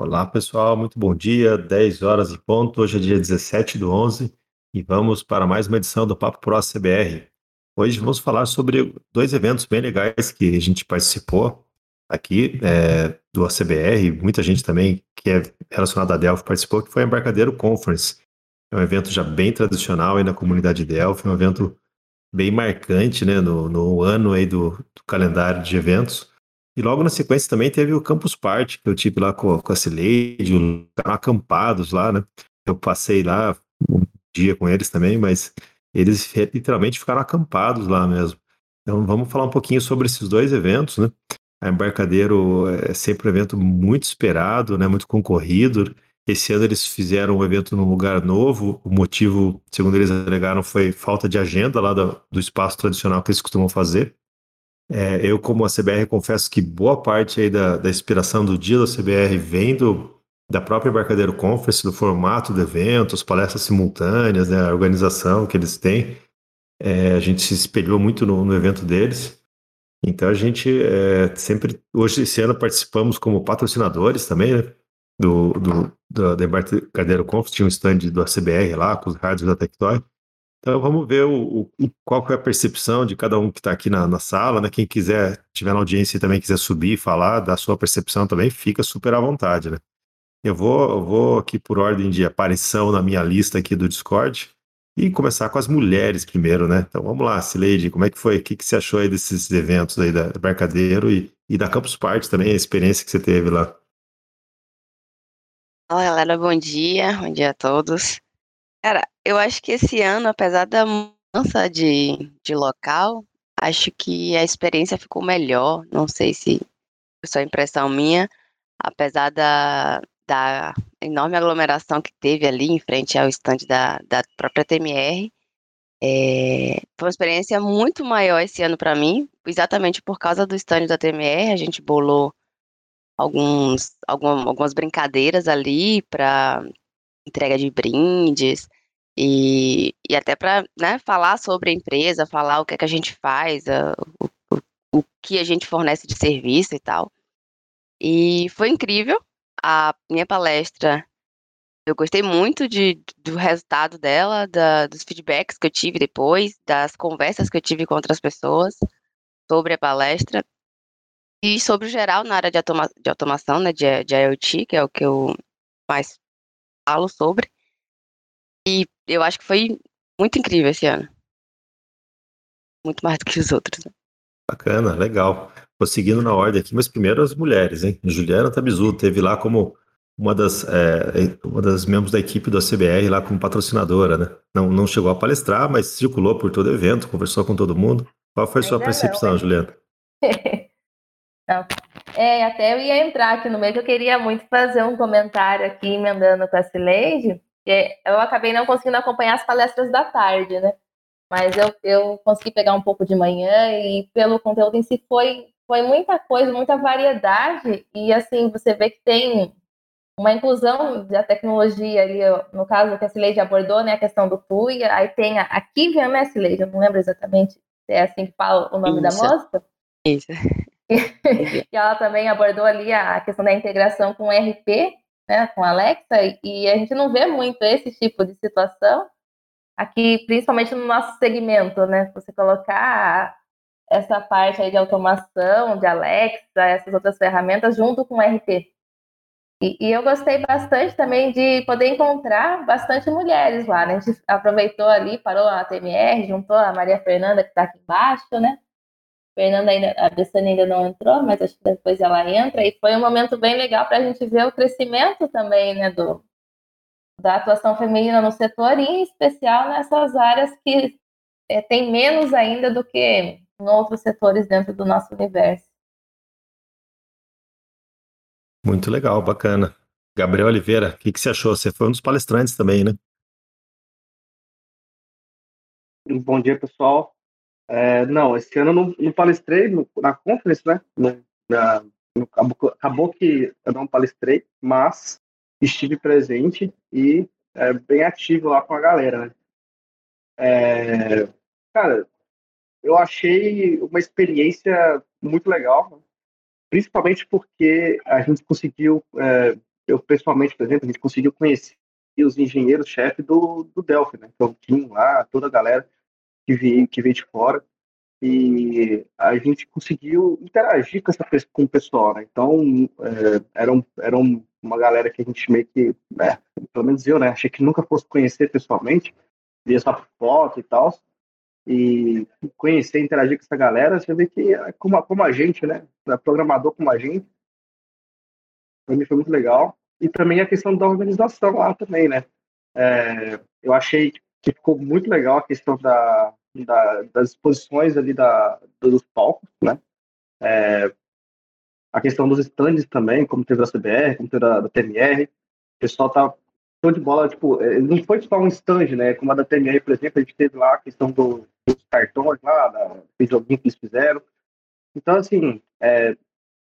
Olá, pessoal, muito bom dia. 10 horas e ponto. Hoje é dia 17 do 11 e vamos para mais uma edição do Papo Pro CBR. Hoje vamos falar sobre dois eventos bem legais que a gente participou aqui é, do ACBR. Muita gente também que é relacionada a Delphi participou, que foi a Embarcadeiro Conference. É um evento já bem tradicional aí na comunidade Delphi, um evento bem marcante né, no, no ano aí do, do calendário de eventos. E logo na sequência também teve o Campus Party, que eu tive lá com, com a Cileide, acampados lá, né? Eu passei lá um dia com eles também, mas eles literalmente ficaram acampados lá mesmo. Então vamos falar um pouquinho sobre esses dois eventos, né? A Embarcadeiro é sempre um evento muito esperado, né? Muito concorrido. Esse ano eles fizeram um evento num lugar novo. O motivo, segundo eles alegaram, foi falta de agenda lá do, do espaço tradicional que eles costumam fazer. É, eu, como a CBR, confesso que boa parte aí da, da inspiração do dia da CBR vem do, da própria Embarcadeiro Conference, do formato do evento, as palestras simultâneas, né, a organização que eles têm. É, a gente se espelhou muito no, no evento deles. Então a gente é, sempre, hoje, esse ano, participamos como patrocinadores também, né, do, do, da Embarcadeiro Conference, tinha um stand do ACBR lá, com os rádios da Tectoy. Então vamos ver o, o, qual é a percepção de cada um que está aqui na, na, sala, né? Quem quiser, tiver na audiência e também quiser subir falar da sua percepção também, fica super à vontade, né? Eu vou, eu vou aqui por ordem de aparição na minha lista aqui do Discord e começar com as mulheres primeiro, né? Então vamos lá, Sileide, como é que foi? O que, que você achou aí desses eventos aí da Barcadeiro e, e da Campus Party também, a experiência que você teve lá? Olá, galera, bom dia, bom dia a todos. Cara, eu acho que esse ano, apesar da mudança de, de local, acho que a experiência ficou melhor. Não sei se foi só impressão minha, apesar da, da enorme aglomeração que teve ali em frente ao estande da, da própria TMR. É, foi uma experiência muito maior esse ano para mim, exatamente por causa do stand da TMR. A gente bolou alguns, algum, algumas brincadeiras ali para entrega de brindes e, e até para né, falar sobre a empresa, falar o que, é que a gente faz, a, o, o, o que a gente fornece de serviço e tal. E foi incrível. A minha palestra, eu gostei muito de, do resultado dela, da, dos feedbacks que eu tive depois, das conversas que eu tive com outras pessoas sobre a palestra e sobre o geral na área de, automa de automação, né, de, de IoT, que é o que eu mais falo sobre. E eu acho que foi muito incrível esse ano. Muito mais do que os outros. Né? Bacana, legal. Vou seguindo na ordem aqui, mas primeiro as mulheres, hein? Juliana Tabizu teve lá como uma das, é, uma das membros da equipe do CBR lá como patrocinadora, né? Não, não chegou a palestrar, mas circulou por todo o evento, conversou com todo mundo. Qual foi a sua Ainda percepção, não, Juliana? não. É, até eu ia entrar aqui no meio, que eu queria muito fazer um comentário aqui, emendando com a Cileide, eu acabei não conseguindo acompanhar as palestras da tarde, né? Mas eu, eu consegui pegar um pouco de manhã e pelo conteúdo em si foi, foi muita coisa, muita variedade. E assim, você vê que tem uma inclusão da tecnologia ali, no caso que a Cileide abordou, né? A questão do TUI, aí tem a, a Kivian, né, Cileide? Eu não lembro exatamente se é assim que fala o nome Isso. da moça. Isso. e ela também abordou ali a questão da integração com o RP, né, com a Alexa, e a gente não vê muito esse tipo de situação aqui, principalmente no nosso segmento, né? Você colocar essa parte aí de automação, de Alexa, essas outras ferramentas junto com o RP. E, e, eu gostei bastante também de poder encontrar bastante mulheres lá, né? A gente aproveitou ali, parou a TMR, juntou a Maria Fernanda, que está aqui embaixo, né? Fernanda ainda, a Bessane ainda não entrou, mas acho que depois ela entra, e foi um momento bem legal para a gente ver o crescimento também, né, do, da atuação feminina no setor, e em especial nessas áreas que é, tem menos ainda do que em outros setores dentro do nosso universo. Muito legal, bacana. Gabriel Oliveira, o que, que você achou? Você foi um dos palestrantes também, né? Bom dia, pessoal. É, não, esse ano eu não, não palestrei no, na conference, né? Na, no, acabou, acabou, que eu não palestrei, mas estive presente e é, bem ativo lá com a galera, né? É, cara, eu achei uma experiência muito legal, né? principalmente porque a gente conseguiu é, eu pessoalmente, por exemplo, a gente conseguiu conhecer os engenheiros-chefe do, do Delphi, né? Então, tinha lá toda a galera que veio, que veio de fora e a gente conseguiu interagir com, essa, com o pessoal, né? Então, é, era, um, era um, uma galera que a gente meio que, né, pelo menos eu, né, achei que nunca fosse conhecer pessoalmente, via só foto e tal, e conhecer, interagir com essa galera, você vê que é como, como a gente, né, é programador como a gente, para mim foi muito legal. E também a questão da organização lá também, né? É, eu achei que ficou muito legal a questão da, da, das exposições ali da, dos palcos, né? É, a questão dos stands também, como teve da CBR, como teve da, da TMR. O pessoal tá show de bola, tipo, é, não foi só um stand, né? Como a da TMR, por exemplo, a gente teve lá a questão do, dos cartões lá, da, joguinho que eles fizeram. Então, assim, é,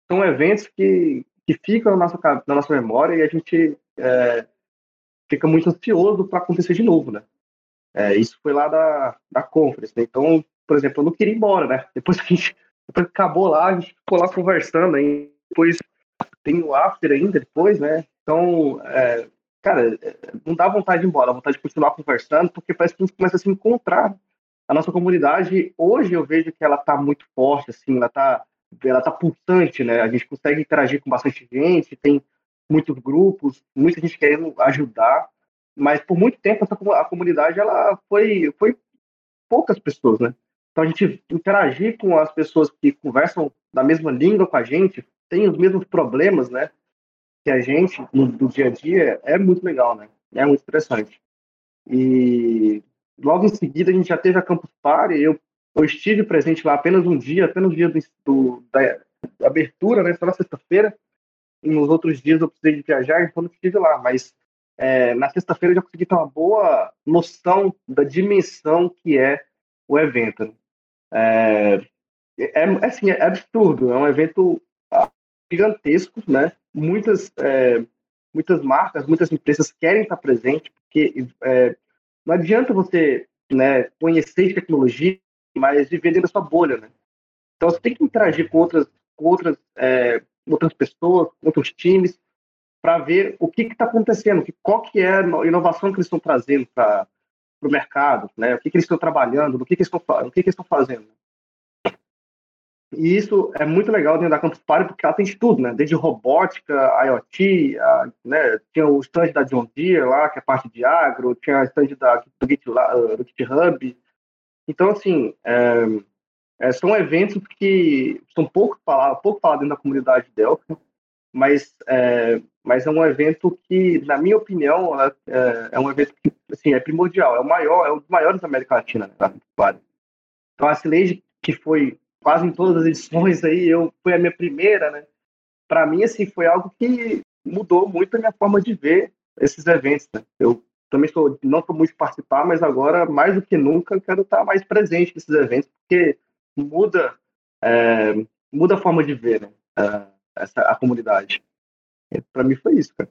são eventos que, que ficam na nossa, na nossa memória e a gente é, fica muito ansioso para acontecer de novo, né? É, isso foi lá da, da conference, né? Então, por exemplo, eu não queria ir embora, né? Depois que, a gente, depois acabou lá, a gente ficou lá conversando, aí depois tem o after ainda, depois, né? Então, é, cara, não dá vontade de ir embora, vontade de continuar conversando, porque parece que a gente começa a se encontrar. A nossa comunidade, hoje eu vejo que ela tá muito forte, assim, ela tá, ela tá pulsante, né? A gente consegue interagir com bastante gente, tem muitos grupos, muita gente querendo ajudar mas por muito tempo essa, a comunidade ela foi, foi poucas pessoas, né? Então a gente interagir com as pessoas que conversam da mesma língua com a gente, tem os mesmos problemas, né? Que a gente no, no dia a dia é muito legal, né? É muito interessante. E logo em seguida a gente já teve a Campus Party, eu, eu estive presente lá apenas um dia, apenas o dia do, do da abertura, né? Só na sexta-feira. E nos outros dias eu precisei de viajar, então não estive lá, mas é, na sexta-feira eu já consegui ter uma boa noção da dimensão que é o evento. Né? É, é, é, assim, é absurdo, é um evento ah, gigantesco, né? Muitas, é, muitas marcas, muitas empresas querem estar presentes, porque é, não adianta você né, conhecer tecnologia, mas viver dentro da sua bolha, né? Então você tem que interagir com outras, com outras, é, outras pessoas, com outros times, para ver o que está acontecendo, que, qual que é a inovação que eles estão trazendo para o mercado, né? o que, que eles estão trabalhando, o que, que eles estão, que, que fazendo. E isso é muito legal dentro da Campus Party, porque ela tem de tudo, né? Desde robótica, IoT, a, né? tinha o stand da John Deere lá, que é parte de agro, tinha o stand da, do, Git, do GitHub. Então, assim, é, é, são eventos que são pouco falados, pouco falados dentro da comunidade Delphi, mas é, mas é um evento que, na minha opinião, é, é, é um evento que assim, é primordial, é o maior, é um dos maiores da América Latina, né, Então a Slade, que foi quase em todas as edições aí, eu foi a minha primeira, né? Para mim assim foi algo que mudou muito a minha forma de ver esses eventos. Né? Eu também sou, não estou muito participar, mas agora mais do que nunca quero estar mais presente nesses eventos porque muda é, muda a forma de ver, né? Essa a comunidade. Para mim foi isso, cara.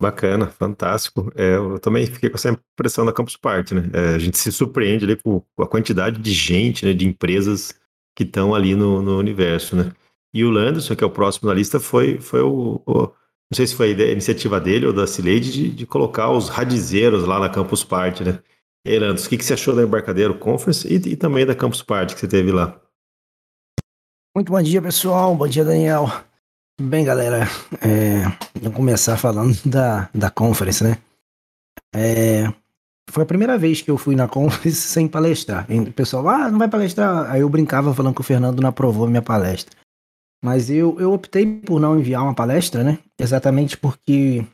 Bacana, fantástico. É, eu também fiquei com essa impressão da Campus Party, né? É, a gente se surpreende ali com a quantidade de gente, né, de empresas que estão ali no, no, universo, né? E o Landerson, que é o próximo na lista, foi, foi o, o não sei se foi a iniciativa dele ou da Cileide de, de, colocar os radizeiros lá na Campus Party, né? E aí, Landerson, o que, que você achou da Embarcadero Conference e, e também da Campus Party que você teve lá? Muito bom dia, pessoal. Bom dia, Daniel. Bem, galera, é, vamos começar falando da, da conference, né? É, foi a primeira vez que eu fui na conference sem palestrar. E o pessoal, ah, não vai palestrar. Aí eu brincava falando que o Fernando não aprovou minha palestra. Mas eu, eu optei por não enviar uma palestra, né? Exatamente porque,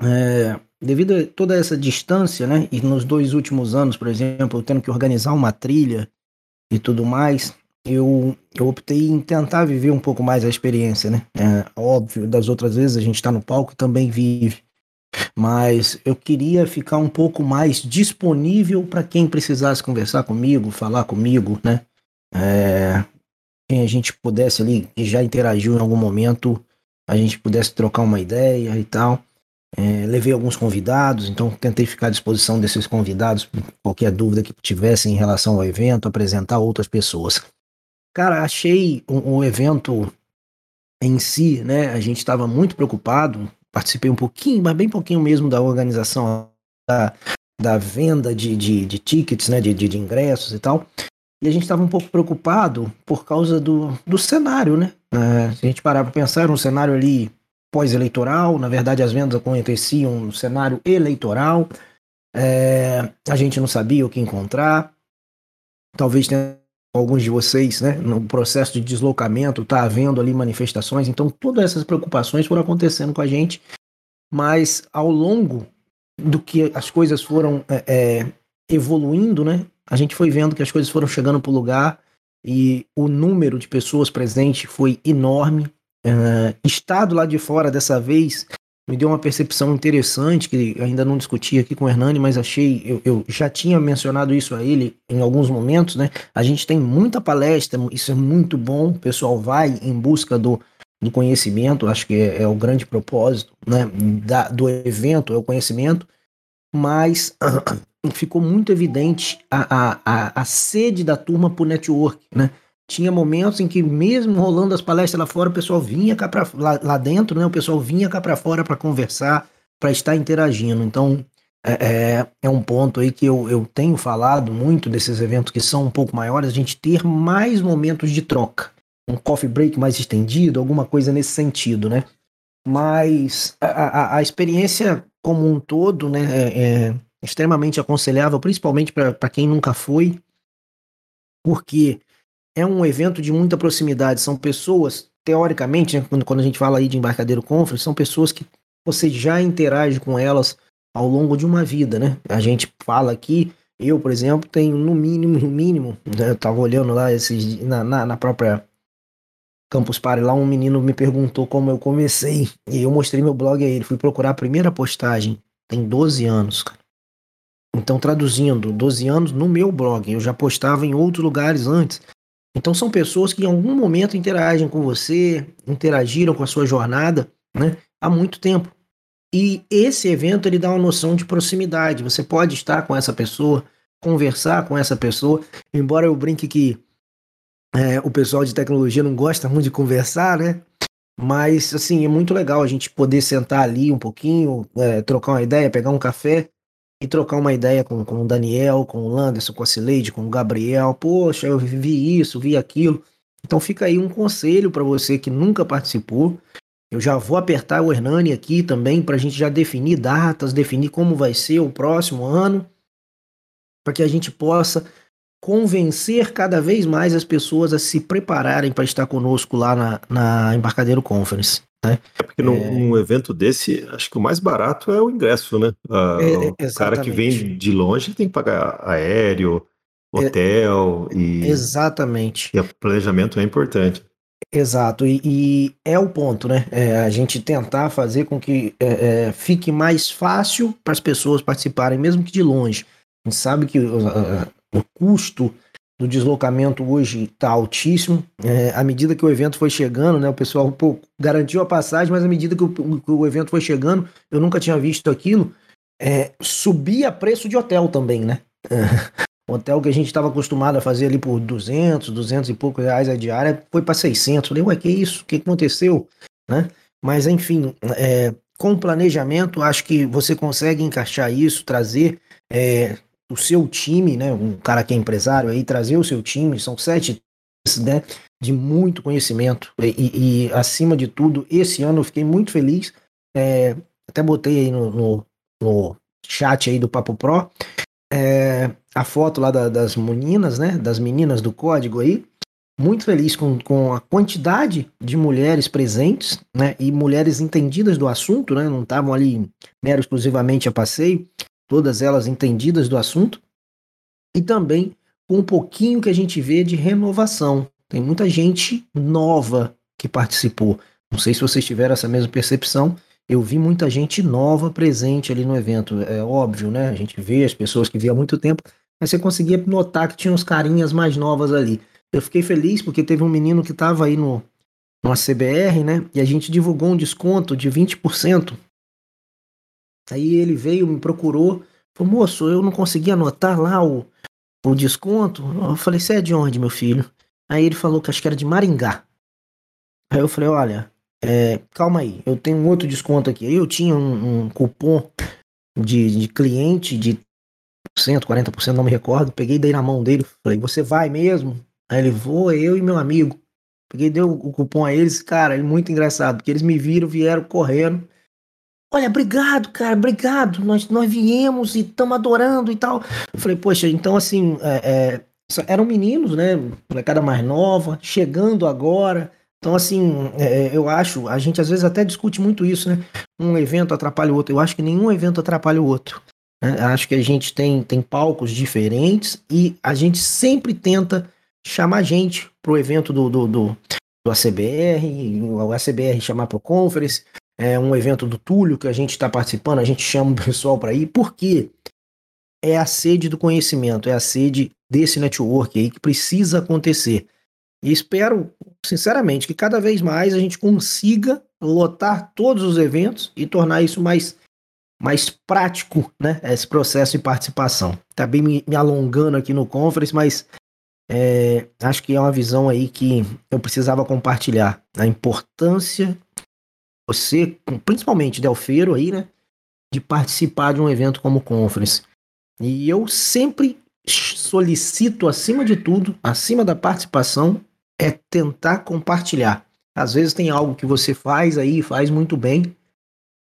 é, devido a toda essa distância, né? E nos dois últimos anos, por exemplo, tendo que organizar uma trilha e tudo mais, eu, eu optei em tentar viver um pouco mais a experiência, né? É, óbvio, das outras vezes a gente está no palco também vive, mas eu queria ficar um pouco mais disponível para quem precisasse conversar comigo, falar comigo, né? É, quem a gente pudesse ali, que já interagiu em algum momento, a gente pudesse trocar uma ideia e tal. É, levei alguns convidados, então tentei ficar à disposição desses convidados, qualquer dúvida que tivessem em relação ao evento, apresentar outras pessoas. Cara, achei um, um evento em si, né, a gente estava muito preocupado, participei um pouquinho, mas bem pouquinho mesmo da organização da, da venda de, de, de tickets, né, de, de, de ingressos e tal. E a gente estava um pouco preocupado por causa do, do cenário, né? É, se a gente parar para pensar, era um cenário ali pós-eleitoral, na verdade as vendas aconteciam no cenário eleitoral, é, a gente não sabia o que encontrar, talvez tenha alguns de vocês, né, no processo de deslocamento, tá havendo ali manifestações, então todas essas preocupações foram acontecendo com a gente, mas ao longo do que as coisas foram é, é, evoluindo, né, a gente foi vendo que as coisas foram chegando para o lugar e o número de pessoas presentes foi enorme. Uh, estado lá de fora dessa vez me deu uma percepção interessante que ainda não discuti aqui com o Hernani, mas achei, eu, eu, já tinha mencionado isso a ele em alguns momentos, né? A gente tem muita palestra, isso é muito bom, o pessoal vai em busca do, do conhecimento, acho que é, é o grande propósito né, da, do evento, é o conhecimento, mas ficou muito evidente a, a, a, a sede da turma por network, né? Tinha momentos em que, mesmo rolando as palestras lá fora, o pessoal vinha cá pra, lá, lá dentro, né? O pessoal vinha cá para fora para conversar, para estar interagindo. Então, é, é, é, um ponto aí que eu, eu tenho falado muito desses eventos que são um pouco maiores, a gente ter mais momentos de troca. Um coffee break mais estendido, alguma coisa nesse sentido, né? Mas a, a, a experiência como um todo, né? É, é extremamente aconselhável, principalmente para quem nunca foi, porque é um evento de muita proximidade. São pessoas, teoricamente, né, quando, a gente fala aí de embarcadeiro conference, são pessoas que você já interage com elas ao longo de uma vida, né? A gente fala aqui, eu, por exemplo, tenho no mínimo, no mínimo, né, eu tava olhando lá esses, na, na, na própria Campus Party lá, um menino me perguntou como eu comecei, e eu mostrei meu blog a ele, fui procurar a primeira postagem, tem 12 anos, cara. Então, traduzindo, 12 anos no meu blog. Eu já postava em outros lugares antes. Então, são pessoas que em algum momento interagem com você, interagiram com a sua jornada né, há muito tempo. E esse evento ele dá uma noção de proximidade. Você pode estar com essa pessoa, conversar com essa pessoa. Embora eu brinque que é, o pessoal de tecnologia não gosta muito de conversar, né? Mas, assim, é muito legal a gente poder sentar ali um pouquinho, é, trocar uma ideia, pegar um café e trocar uma ideia com, com o Daniel, com o Landerson, com a Cileide, com o Gabriel. Poxa, eu vi isso, vi aquilo. Então fica aí um conselho para você que nunca participou. Eu já vou apertar o Hernani aqui também para a gente já definir datas, definir como vai ser o próximo ano, para que a gente possa convencer cada vez mais as pessoas a se prepararem para estar conosco lá na, na Embarcadeiro Conference. Né? É porque num, é... num, evento desse, acho que o mais barato é o ingresso, né? Ah, é, o cara que vem de longe tem que pagar aéreo, é, hotel e. Exatamente. E o planejamento é importante. Exato, e, e é o ponto, né? É, a gente tentar fazer com que é, é, fique mais fácil para as pessoas participarem, mesmo que de longe. A gente sabe que o, o custo do deslocamento hoje está altíssimo. É, à medida que o evento foi chegando, né, o pessoal pô, garantiu a passagem, mas à medida que o, que o, evento foi chegando, eu nunca tinha visto aquilo, é, subia preço de hotel também, né? hotel que a gente estava acostumado a fazer ali por 200, 200 e poucos reais a diária, foi para 600. Falei, ué, que isso? O que aconteceu? Né? Mas, enfim, é, com planejamento, acho que você consegue encaixar isso, trazer é, o seu time, né? Um cara que é empresário aí, trazer o seu time, são sete né, de muito conhecimento. E, e, acima de tudo, esse ano eu fiquei muito feliz. É, até botei aí no, no, no, chat aí do Papo Pro é, a foto lá da, das meninas, né? Das meninas do código aí. Muito feliz com, com a quantidade de mulheres presentes, né? E mulheres entendidas do assunto, né? Não estavam ali mero exclusivamente a passeio todas elas entendidas do assunto, e também com um pouquinho que a gente vê de renovação. Tem muita gente nova que participou. Não sei se vocês tiveram essa mesma percepção. Eu vi muita gente nova presente ali no evento. É óbvio, né? A gente vê as pessoas que via há muito tempo, mas você conseguia notar que tinha uns carinhas mais novas ali. Eu fiquei feliz porque teve um menino que estava aí no, no ACBR, né? E a gente divulgou um desconto de 20% Aí ele veio, me procurou, falou, moço, eu não consegui anotar lá o, o desconto. Eu falei, você é de onde, meu filho? Aí ele falou que acho que era de Maringá. Aí eu falei, olha, é, calma aí, eu tenho um outro desconto aqui. Aí eu tinha um, um cupom de, de cliente de 40%, não me recordo. Peguei, dei na mão dele, falei, você vai mesmo? Aí ele, vou, eu e meu amigo. Peguei, dei o cupom a eles, cara, é muito engraçado, porque eles me viram, vieram correndo. Olha, obrigado, cara, obrigado. Nós, nós viemos e estamos adorando e tal. Eu falei, poxa, então assim, é, é, eram meninos, né? Molecada mais nova, chegando agora. Então, assim, é, eu acho, a gente às vezes até discute muito isso, né? Um evento atrapalha o outro. Eu acho que nenhum evento atrapalha o outro. Né? Acho que a gente tem, tem palcos diferentes e a gente sempre tenta chamar gente pro evento do, do, do, do ACBR, o ACBR chamar pro conference, é um evento do Túlio que a gente está participando, a gente chama o pessoal para ir, porque é a sede do conhecimento, é a sede desse network aí que precisa acontecer. E espero, sinceramente, que cada vez mais a gente consiga lotar todos os eventos e tornar isso mais, mais prático, né? Esse processo de participação. Tá bem me, me alongando aqui no conference, mas é, acho que é uma visão aí que eu precisava compartilhar. A importância, você, principalmente Delfeiro aí, né? De participar de um evento como o Conference. E eu sempre solicito, acima de tudo, acima da participação, é tentar compartilhar. Às vezes tem algo que você faz aí, faz muito bem,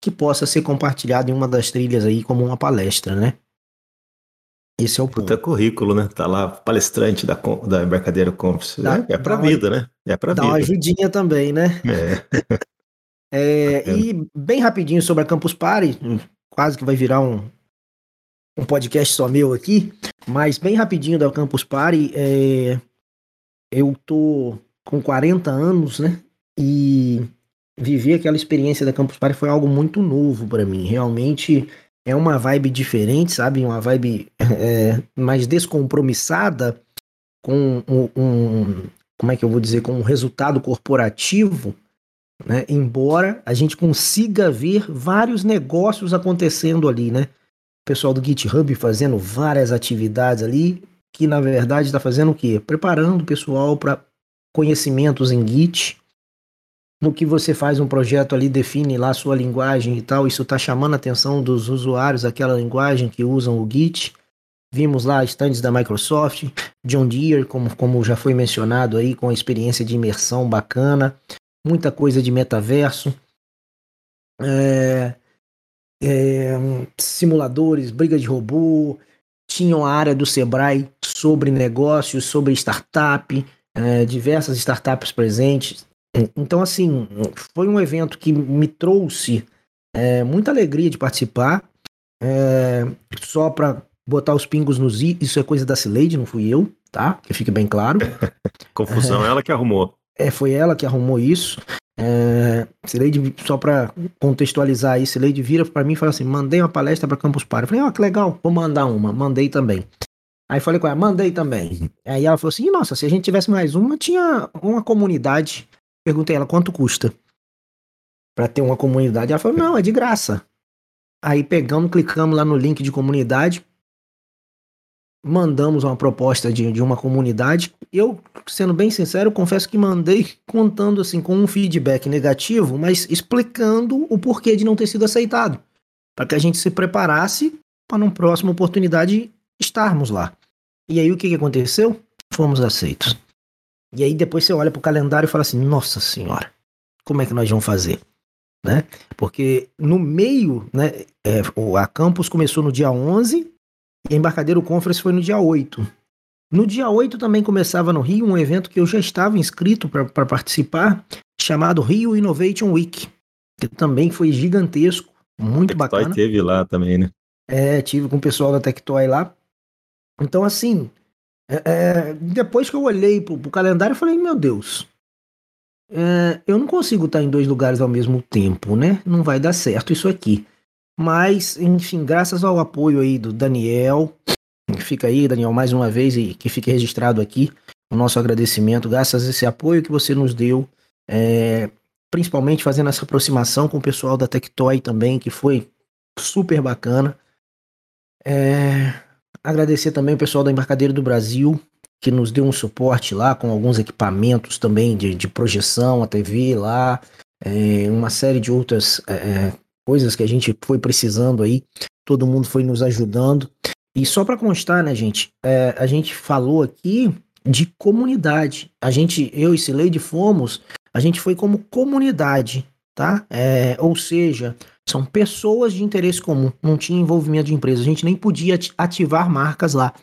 que possa ser compartilhado em uma das trilhas aí como uma palestra, né? Esse é o ponto. Puta currículo, né? Tá lá, palestrante da, da Embarcadeira Conference. Dá, é, é pra vida, né? É pra dá vida. uma ajudinha também, né? É. é e bem rapidinho sobre a Campus Party, quase que vai virar um, um podcast só meu aqui, mas bem rapidinho da Campus Party, é, eu tô com 40 anos, né? E viver aquela experiência da Campus Party foi algo muito novo para mim. Realmente é uma vibe diferente, sabe? Uma vibe é, mais descompromissada com um, um, como é que eu vou dizer, com um resultado corporativo, né? Embora a gente consiga ver vários negócios acontecendo ali, né? O pessoal do GitHub fazendo várias atividades ali, que na verdade está fazendo o quê? Preparando o pessoal para conhecimentos em Git. No que você faz um projeto ali, define lá a sua linguagem e tal, isso está chamando a atenção dos usuários, aquela linguagem que usam o Git. Vimos lá stands da Microsoft, John Deere, como, como já foi mencionado aí, com a experiência de imersão bacana, muita coisa de metaverso. É, é, simuladores, briga de robô, tinham a área do Sebrae sobre negócios, sobre startup, é, diversas startups presentes. Então, assim, foi um evento que me trouxe é, muita alegria de participar. É, só para botar os pingos nos i, isso é coisa da Cileide, não fui eu, tá? Que fique bem claro. Confusão, ela que arrumou. É, foi ela que arrumou isso. É, Cileide, só para contextualizar aí, Cileide vira para mim e fala assim: mandei uma palestra para Campus Party. Eu falei: ó, oh, que legal, vou mandar uma. Mandei também. Aí falei com ela: mandei também. Aí ela falou assim: nossa, se a gente tivesse mais uma, tinha uma comunidade. Perguntei ela: quanto custa para ter uma comunidade? Ela falou: não, é de graça. Aí pegamos, clicamos lá no link de comunidade, mandamos uma proposta de, de uma comunidade. Eu, sendo bem sincero, confesso que mandei contando assim com um feedback negativo, mas explicando o porquê de não ter sido aceitado, para que a gente se preparasse para numa próxima oportunidade estarmos lá. E aí o que, que aconteceu? Fomos aceitos. E aí depois você olha para o calendário e fala assim: Nossa Senhora, como é que nós vamos fazer? Né? Porque no meio, né, é, a campus começou no dia 11 e a Embarcadeiro Conference foi no dia 8. No dia 8 também começava no Rio um evento que eu já estava inscrito para participar, chamado Rio Innovation Week, que também foi gigantesco, muito Tectoy bacana. teve lá também, né? É, tive com o pessoal da Tectoy lá. Então, assim, é, é, depois que eu olhei pro, pro calendário, eu falei, meu Deus, é, eu não consigo estar em dois lugares ao mesmo tempo, né? Não vai dar certo isso aqui. Mas, enfim, graças ao apoio aí do Daniel, fica aí, Daniel, mais uma vez, e que fique registrado aqui o nosso agradecimento, graças a esse apoio que você nos deu, é, principalmente fazendo essa aproximação com o pessoal da Tectoy também, que foi super bacana. É, agradecer também o pessoal da Embarcadeira do Brasil, que nos deu um suporte lá com alguns equipamentos também de, de projeção, a TV lá, é, uma série de outras é, é, coisas que a gente foi precisando aí. Todo mundo foi nos ajudando. E só para constar, né, gente, é, a gente falou aqui de comunidade. A gente, eu e Sileide fomos, a gente foi como comunidade, tá? É, ou seja, são pessoas de interesse comum, não tinha envolvimento de empresa, a gente nem podia ativar marcas lá.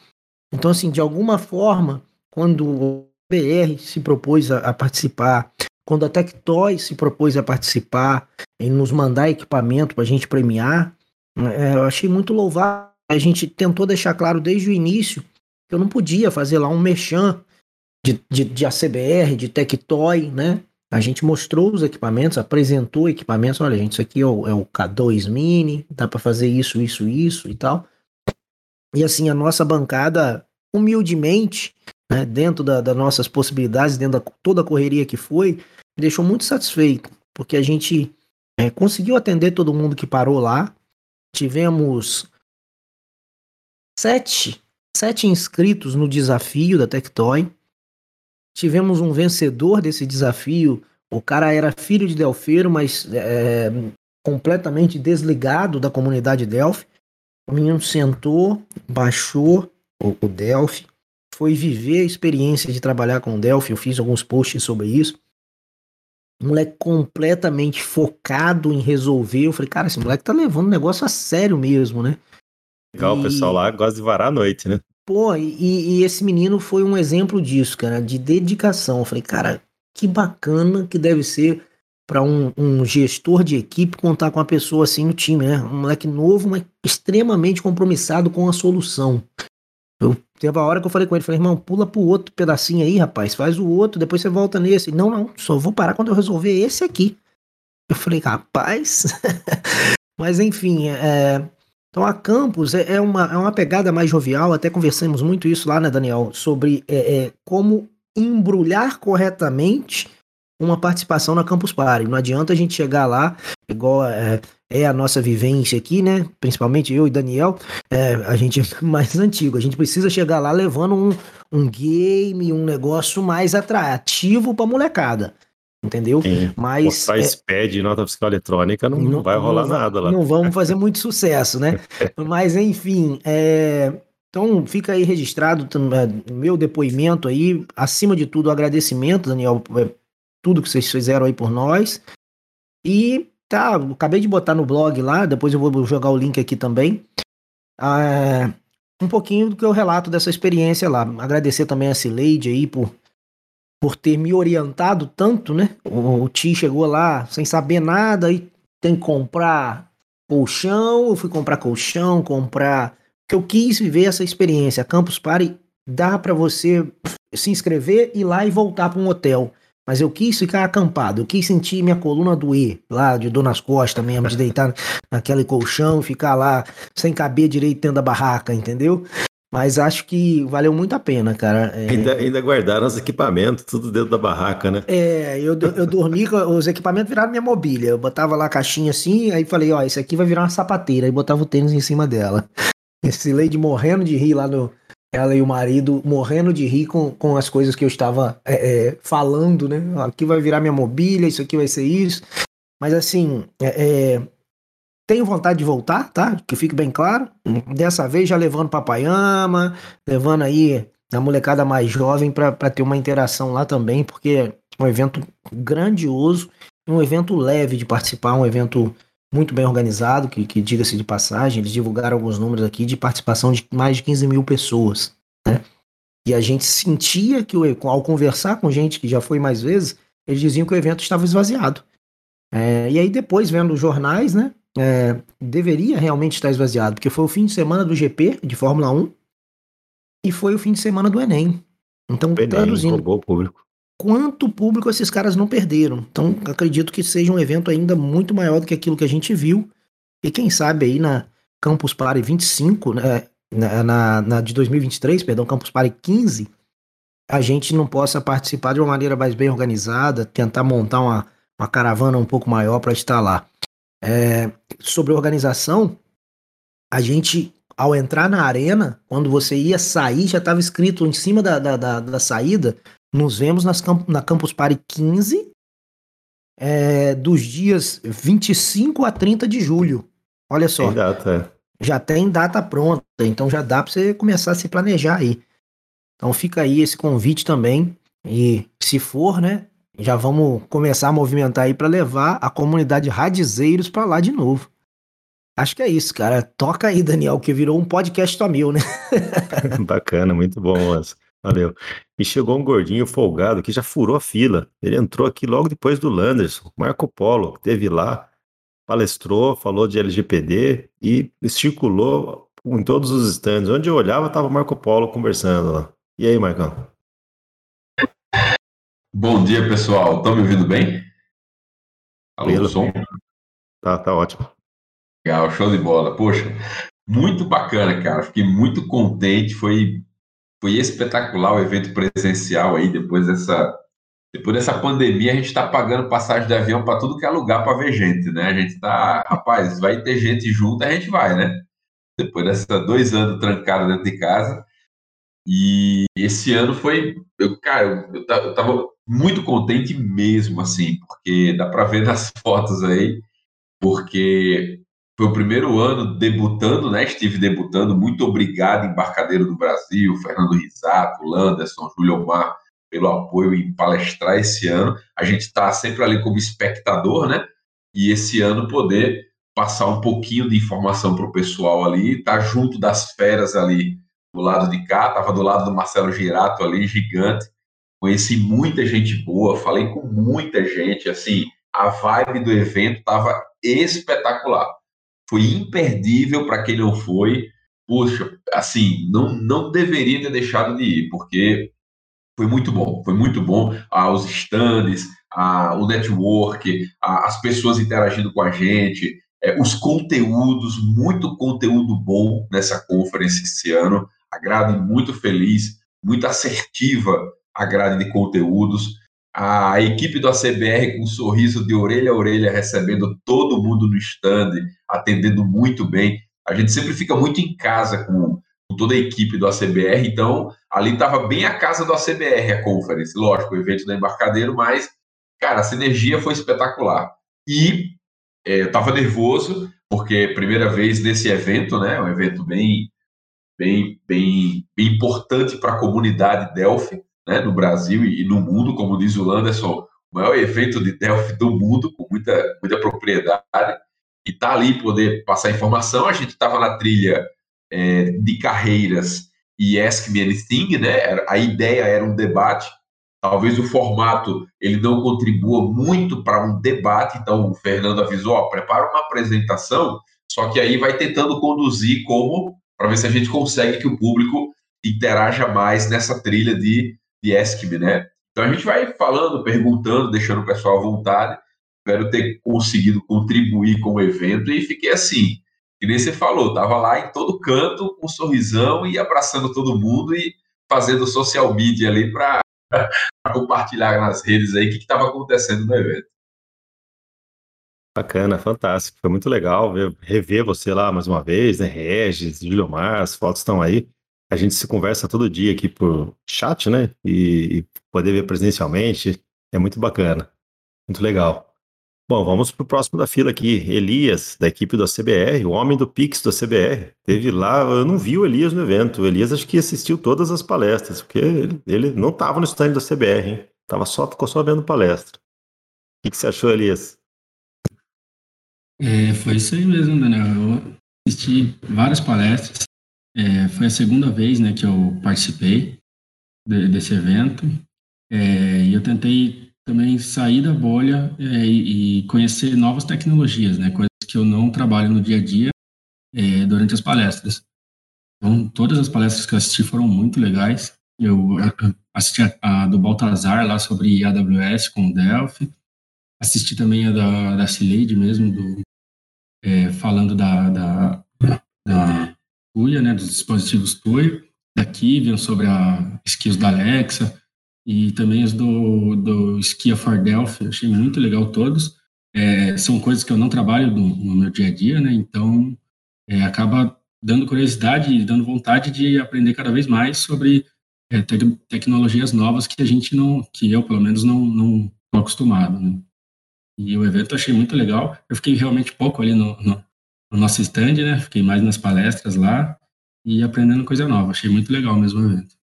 Então, assim, de alguma forma, quando o BR se propôs a, a participar, quando a Tectoy se propôs a participar, em nos mandar equipamento para a gente premiar, é, eu achei muito louvável. A gente tentou deixar claro desde o início que eu não podia fazer lá um mechan de, de, de ACBR, de Tectoy, né? A gente mostrou os equipamentos, apresentou equipamentos. Olha, gente, isso aqui é o, é o K2 Mini, dá para fazer isso, isso, isso e tal. E assim, a nossa bancada, humildemente, né, dentro das da nossas possibilidades, dentro da toda a correria que foi, me deixou muito satisfeito, porque a gente é, conseguiu atender todo mundo que parou lá. Tivemos sete, sete inscritos no desafio da Tectoy. Tivemos um vencedor desse desafio. O cara era filho de Delfeiro, mas é, completamente desligado da comunidade Delphi. O menino sentou, baixou o, o Delphi, foi viver a experiência de trabalhar com o Delphi. Eu fiz alguns posts sobre isso moleque completamente focado em resolver. Eu falei, cara, esse moleque tá levando o negócio a sério mesmo, né? Legal, e... o pessoal lá gosta de varar a noite, né? Pô, e, e, esse menino foi um exemplo disso, cara, de dedicação. Eu falei, cara, que bacana que deve ser para um, um, gestor de equipe contar com uma pessoa assim no time, né? Um moleque novo, mas extremamente compromissado com a solução. Eu teve a hora que eu falei com ele, falei, irmão, pula pro outro pedacinho aí, rapaz, faz o outro, depois você volta nesse. Não, não, só vou parar quando eu resolver esse aqui. Eu falei, rapaz. Mas enfim, é... então a Campus é, é uma, é uma pegada mais jovial, até conversamos muito isso lá, né, Daniel, sobre é, é, como embrulhar corretamente uma participação na Campus Party. Não adianta a gente chegar lá, igual é, é a nossa vivência aqui, né? Principalmente eu e Daniel, é, a gente é mais antigo. A gente precisa chegar lá levando um, um game, um negócio mais atrativo pra molecada. Entendeu? Sim. Mas. Mostrar é, SPED nota fiscal eletrônica não, não vai rolar não, nada lá. Não vamos fazer muito sucesso, né? Mas, enfim, é, então fica aí registrado é, meu depoimento aí. Acima de tudo, agradecimento, Daniel, é, tudo que vocês fizeram aí por nós. E tá, acabei de botar no blog lá, depois eu vou jogar o link aqui também. Ah, um pouquinho do que eu relato dessa experiência lá. Agradecer também a Cileide aí por, por ter me orientado tanto, né? O, o Ti chegou lá sem saber nada e tem que comprar colchão. Eu fui comprar colchão, comprar. que eu quis viver essa experiência. Campus Party dá para você se inscrever, ir lá e voltar para um hotel. Mas eu quis ficar acampado, eu quis sentir minha coluna doer, lá de dor nas costas mesmo, de deitar naquele colchão ficar lá sem caber direito dentro da barraca, entendeu? Mas acho que valeu muito a pena, cara. É... Ainda, ainda, guardaram os equipamentos, tudo dentro da barraca, né? É, eu, eu dormi com os equipamentos viraram minha mobília. Eu botava lá a caixinha assim, aí falei, ó, esse aqui vai virar uma sapateira. Aí botava o tênis em cima dela. Esse Lady morrendo de rir lá no, ela e o marido morrendo de rir com, com as coisas que eu estava é, é, falando, né? Aqui vai virar minha mobília, isso aqui vai ser isso. Mas assim, é, é tenho vontade de voltar, tá? Que fique bem claro. Dessa vez já levando papaiama, levando aí a molecada mais jovem para ter uma interação lá também, porque é um evento grandioso, um evento leve de participar, um evento muito bem organizado, que, que diga-se de passagem, eles divulgaram alguns números aqui de participação de mais de 15 mil pessoas, né? E a gente sentia que, ao conversar com gente que já foi mais vezes, eles diziam que o evento estava esvaziado. É, e aí depois, vendo os jornais, né, é, deveria realmente estar esvaziado, porque foi o fim de semana do GP, de Fórmula 1, e foi o fim de semana do Enem. Então, Enem, traduzindo, roubou o público quanto público esses caras não perderam. Então, acredito que seja um evento ainda muito maior do que aquilo que a gente viu. E quem sabe aí na Campus Party 25, né, na, na de 2023, perdão, Campus Party 15, a gente não possa participar de uma maneira mais bem organizada, tentar montar uma, uma caravana um pouco maior para estar lá. É, sobre organização, a gente ao entrar na arena, quando você ia sair, já estava escrito em cima da, da, da, da saída, nos vemos nas, na Campus Party 15, é, dos dias 25 a 30 de julho. Olha só. Tem data, é. Já tem data pronta, então já dá para você começar a se planejar aí. Então fica aí esse convite também. E se for, né, já vamos começar a movimentar aí para levar a comunidade Radizeiros para lá de novo. Acho que é isso, cara. Toca aí, Daniel, que virou um podcast só meu, né? Bacana, muito bom, mas valeu. E chegou um gordinho folgado que já furou a fila. Ele entrou aqui logo depois do Landerson, Marco Polo, que teve lá, palestrou, falou de LGPD e circulou em todos os stands. Onde eu olhava, estava o Marco Polo conversando lá. E aí, Marcão? Bom dia, pessoal. Estão me ouvindo bem? Alô, Pelo som? Tá, tá ótimo. Legal, show de bola. Poxa, muito bacana, cara. Fiquei muito contente. Foi, foi espetacular o evento presencial aí, depois dessa, depois dessa pandemia, a gente está pagando passagem de avião para tudo que é lugar para ver gente, né? A gente está, rapaz, vai ter gente junto, a gente vai, né? Depois desses dois anos trancado dentro de casa. E esse ano foi, eu, cara, eu, eu tava muito contente mesmo, assim, porque dá para ver nas fotos aí, porque foi o primeiro ano debutando, né? Estive debutando. Muito obrigado, Embarcadeiro do Brasil, Fernando Risato, Landerson, Júlio Omar, pelo apoio em palestrar esse ano. A gente está sempre ali como espectador, né? E esse ano poder passar um pouquinho de informação para o pessoal ali, tá junto das feras ali do lado de cá, tava do lado do Marcelo Girato ali, gigante. Conheci muita gente boa, falei com muita gente, assim, a vibe do evento tava espetacular foi imperdível para quem não foi. Poxa, assim, não, não deveria ter deixado de ir, porque foi muito bom, foi muito bom. Ah, os stands, ah, o network, ah, as pessoas interagindo com a gente, é, os conteúdos, muito conteúdo bom nessa conferência esse ano. A grade muito feliz, muito assertiva a grade de conteúdos a equipe do ACBR com um sorriso de orelha a orelha, recebendo todo mundo no stand, atendendo muito bem. A gente sempre fica muito em casa com, com toda a equipe do ACBR, então ali estava bem a casa do ACBR, a conference. Lógico, o evento da Embarcadeiro, mas, cara, a sinergia foi espetacular. E é, eu estava nervoso, porque primeira vez nesse evento, né? Um evento bem, bem, bem, bem importante para a comunidade Delphi né, no Brasil e, no mundo, como diz o Landerson, o maior evento de Delphi do mundo, com muita, muita propriedade, e tá ali poder passar informação. A gente estava na trilha é, de carreiras e Ask Me Anything, né? A ideia era um debate. Talvez o formato ele não contribua muito para um debate, então o Fernando avisou: ó, prepara uma apresentação, só que aí vai tentando conduzir como para ver se a gente consegue que o público interaja mais nessa trilha de de ESCM, né? Então a gente vai falando, perguntando, deixando o pessoal à vontade. Espero ter conseguido contribuir com o evento e fiquei assim, que nem você falou, tava lá em todo canto, com um sorrisão e abraçando todo mundo e fazendo social media ali para compartilhar nas redes aí o que estava acontecendo no evento. Bacana, fantástico. Foi muito legal ver, rever você lá mais uma vez, né? Regis, Julio Mar, as fotos estão aí a gente se conversa todo dia aqui por chat, né? E, e poder ver presencialmente é muito bacana, muito legal. Bom, vamos para o próximo da fila aqui. Elias, da equipe do CBR, o homem do Pix do CBR. Teve lá, eu não vi o Elias no evento. O Elias acho que assistiu todas as palestras, porque ele, ele não estava no stand da CBR, hein? Tava só, ficou só vendo palestra. O que, que você achou, Elias? É, foi isso aí mesmo, Daniel. Eu assisti várias palestras. É, foi a segunda vez né, que eu participei de, desse evento é, e eu tentei também sair da bolha é, e, conhecer novas tecnologias, né, coisas que eu não trabalho no dia a dia é, durante as palestras. Então, todas as palestras que eu assisti foram muito legais. Eu assisti a, a do Baltazar lá sobre AWS com o Delphi, assisti também a da, da Cileide mesmo, do, é, falando da, da, da Tuya, né, dos dispositivos Tuya, da Kivian, sobre a skills da Alexa, e também os do, do Skia for Delphi, achei muito legal todos. É, são coisas que eu não trabalho no, no, meu dia a dia, né, então é, acaba dando curiosidade e dando vontade de aprender cada vez mais sobre é, te tecnologias novas que a gente não, que eu pelo menos não não acostumado. Né? E o evento eu achei muito legal. Eu fiquei realmente pouco ali no, no, no nosso stand, né? Fiquei mais nas palestras lá e aprendendo coisa nova. Achei muito legal mesmo o evento.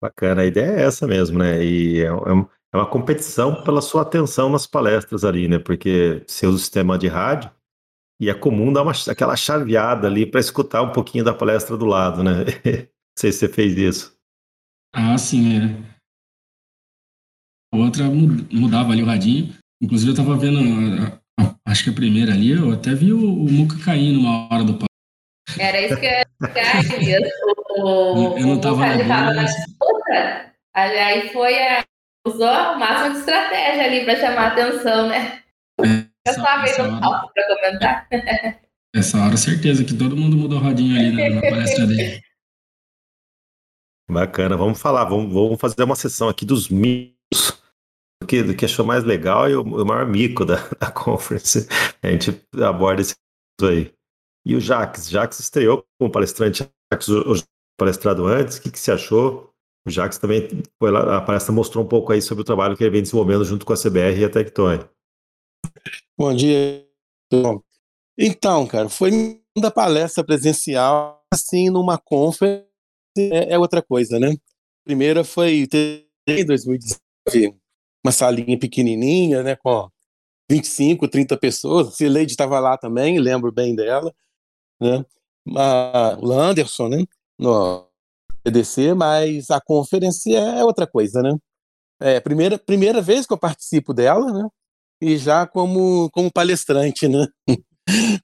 Bacana, a ideia é essa mesmo, né? E é, é, é uma competição pela sua atenção nas palestras ali, né? Porque você usa o sistema de rádio e é comum dar uma, aquela chaveada ali para escutar um pouquinho da palestra do lado, né? Não sei se você fez isso. Ah, sim, é. Outra mudava ali o radinho. Inclusive eu estava vendo, acho que a primeira ali, eu até vi o, o Muca cair numa hora do palco. Era isso que eu ia o, Eu não estava na mas... disputa. Aí foi a, usou o máximo de estratégia ali para chamar a atenção, né? Eu só veio no palco para comentar. Essa hora, certeza que todo mundo mudou o radinho ali na, na palestra dele. Bacana, vamos falar, vamos, vamos fazer uma sessão aqui dos mitos que, do que achou mais legal e o, o maior mico da, da conference. A gente aborda esse aí. E o Jax, Jax estreou como palestrante, Jax, o, o palestrado antes, o que, que você achou? O Jax também foi lá, a palestra mostrou um pouco aí sobre o trabalho que ele vem desenvolvendo junto com a CBR e a Tectoy. Bom dia. Então, cara, foi da palestra presencial, assim, numa conference é, é outra coisa, né? primeira foi em 2019, uma salinha pequenininha, né, com 25, 30 pessoas. A Cileide estava lá também, lembro bem dela, né? o Landerson, né, no EDC, mas a conferência é outra coisa, né? É primeira primeira vez que eu participo dela, né? E já como como palestrante, né?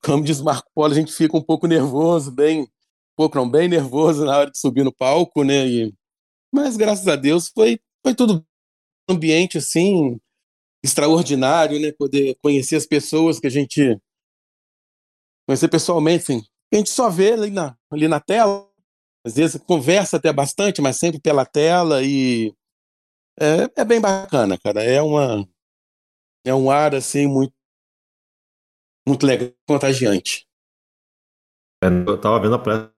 Como diz Marco Polo, a gente fica um pouco nervoso, bem pouco bem nervoso na hora de subir no palco, né? E, mas graças a Deus foi, foi tudo ambiente assim extraordinário, né? Poder conhecer as pessoas que a gente conhecer pessoalmente, assim, a gente só vê ali na, ali na tela, às vezes conversa até bastante, mas sempre pela tela e é, é bem bacana, cara. É uma é um ar assim muito muito legal, contagiante. Eu tava vendo a palestra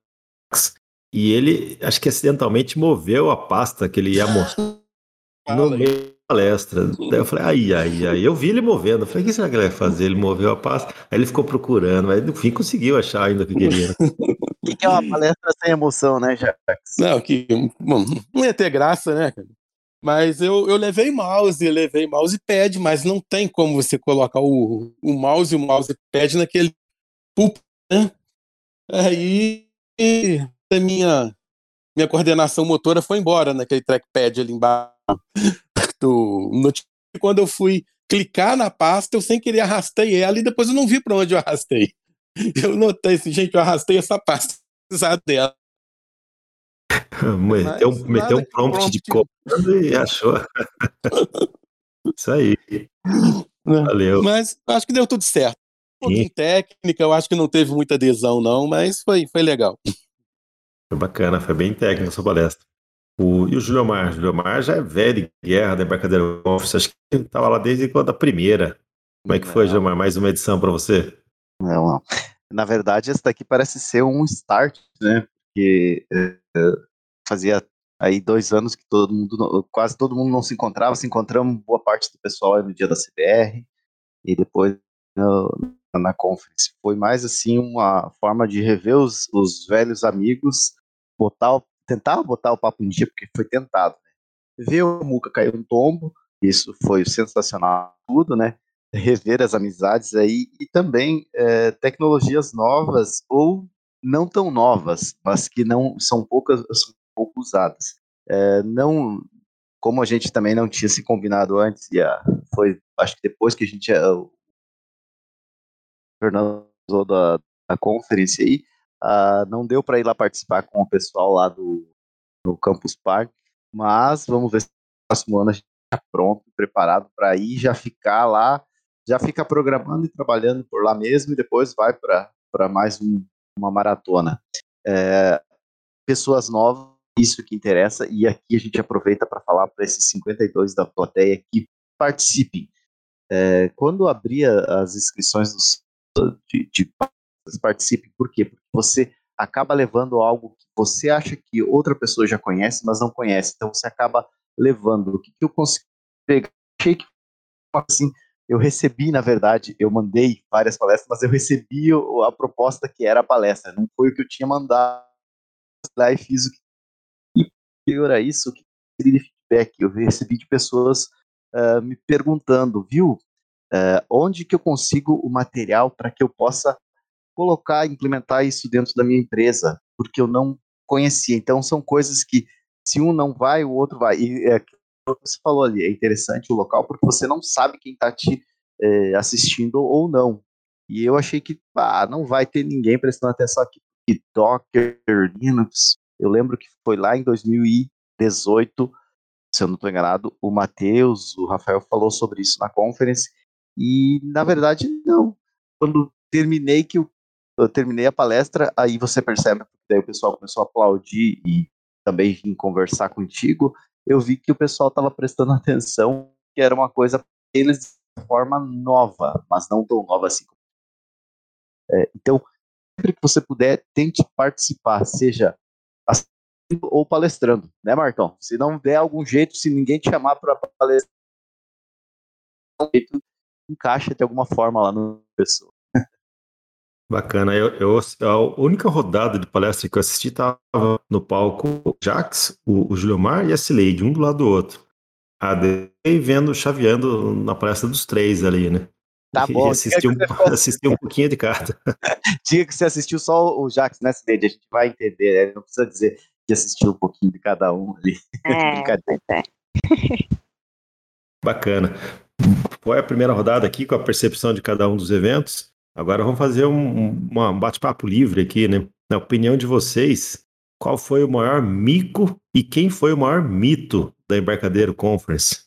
e ele, acho que acidentalmente moveu a pasta que ele ia mostrar no meio da palestra. Daí eu falei, ai, ai, ai. Eu vi ele movendo. Eu falei, o que será que ele vai fazer? Ele moveu a pasta. Aí ele ficou procurando, mas no fim conseguiu achar ainda o que queria. O que é uma palestra sem emoção, né, Jax? Não, que bom, não ia ter graça, né, Mas eu, eu levei mouse, levei mousepad, mas não tem como você colocar o, o mouse e o mousepad naquele pulpo, né? Aí a minha, minha coordenação motora foi embora naquele trackpad ali embaixo do Quando eu fui clicar na pasta, eu sem querer arrastei ela e depois eu não vi para onde eu arrastei. Eu notei assim, gente, eu arrastei essa pasta dela. meteu, meteu um prompt, prompt de comando e achou. Isso aí. Né? Valeu. Mas acho que deu tudo certo. Um pouquinho técnica, eu acho que não teve muita adesão, não, mas foi, foi legal. Foi bacana, foi bem técnica a sua palestra. O, e o Julio Mar? Julio Mar já é velho de guerra da Embarcadeira Office, acho que ele estava lá desde quando a primeira. Como é que foi, Gilmar? Mais uma edição para você? Não, na verdade, essa daqui parece ser um start, né? Porque é, fazia aí dois anos que todo mundo, quase todo mundo não se encontrava, se encontramos boa parte do pessoal no dia da CBR e depois no, na conference. Foi mais assim uma forma de rever os, os velhos amigos, botar, tentar botar o papo em dia, porque foi tentado. Né? Ver o Muca cair um tombo, isso foi sensacional, tudo, né? Rever as amizades aí e também é, tecnologias novas ou não tão novas, mas que não são poucas, são pouco usadas. É, não, como a gente também não tinha se combinado antes, e a, foi, acho que depois que a gente, o Fernando da, da conferência aí, uh, não deu para ir lá participar com o pessoal lá do, Campus Park, mas vamos ver se no próximo ano a gente está pronto, preparado para ir, já ficar lá, já fica programando e trabalhando por lá mesmo e depois vai para mais um, uma maratona. É, pessoas novas, isso que interessa, e aqui a gente aproveita para falar para esses 52 da plateia que participem. É, quando abria as inscrições dos de, de participe. Por quê? Porque você acaba levando algo que você acha que outra pessoa já conhece, mas não conhece. Então você acaba levando. O que, que eu consegui pegar? Achei que assim, eu recebi, na verdade, eu mandei várias palestras, mas eu recebi a proposta que era a palestra. Não foi o que eu tinha mandado lá e fiz o que. E pior a isso, o que de feedback eu recebi de pessoas uh, me perguntando, viu, uh, onde que eu consigo o material para que eu possa colocar, implementar isso dentro da minha empresa, porque eu não conhecia. Então, são coisas que, se um não vai, o outro vai. E é, você falou ali, é interessante o local, porque você não sabe quem está te é, assistindo ou não. E eu achei que ah, não vai ter ninguém prestando atenção aqui. E Docker, Linux, eu lembro que foi lá em 2018, se eu não estou enganado, o Matheus, o Rafael falou sobre isso na conference, e na verdade não. Quando terminei que eu eu terminei a palestra, aí você percebe, daí o pessoal começou a aplaudir e também vim conversar contigo, eu vi que o pessoal estava prestando atenção, que era uma coisa para eles de forma nova, mas não tão nova assim. É, então, sempre que você puder, tente participar, seja assistindo ou palestrando, né, Marcão? Se não der algum jeito, se ninguém te chamar para palestrar, encaixa de alguma forma lá no pessoa. Bacana. Eu, eu, a única rodada de palestra que eu assisti estava no palco o Jax, o, o Juliomar e a Cileide, um do lado do outro. A daí vendo, chaveando na palestra dos três ali, né? Tá bom. E assisti um, assisti um pouquinho de cada. Diga que você assistiu só o Jax, né, Cileide? A gente vai entender, né? Não precisa dizer que assistiu um pouquinho de cada um ali. É, é. Bacana. Foi a primeira rodada aqui com a percepção de cada um dos eventos. Agora vamos fazer um, um bate-papo livre aqui, né? Na opinião de vocês, qual foi o maior mico e quem foi o maior mito da Embarcadeiro Conference?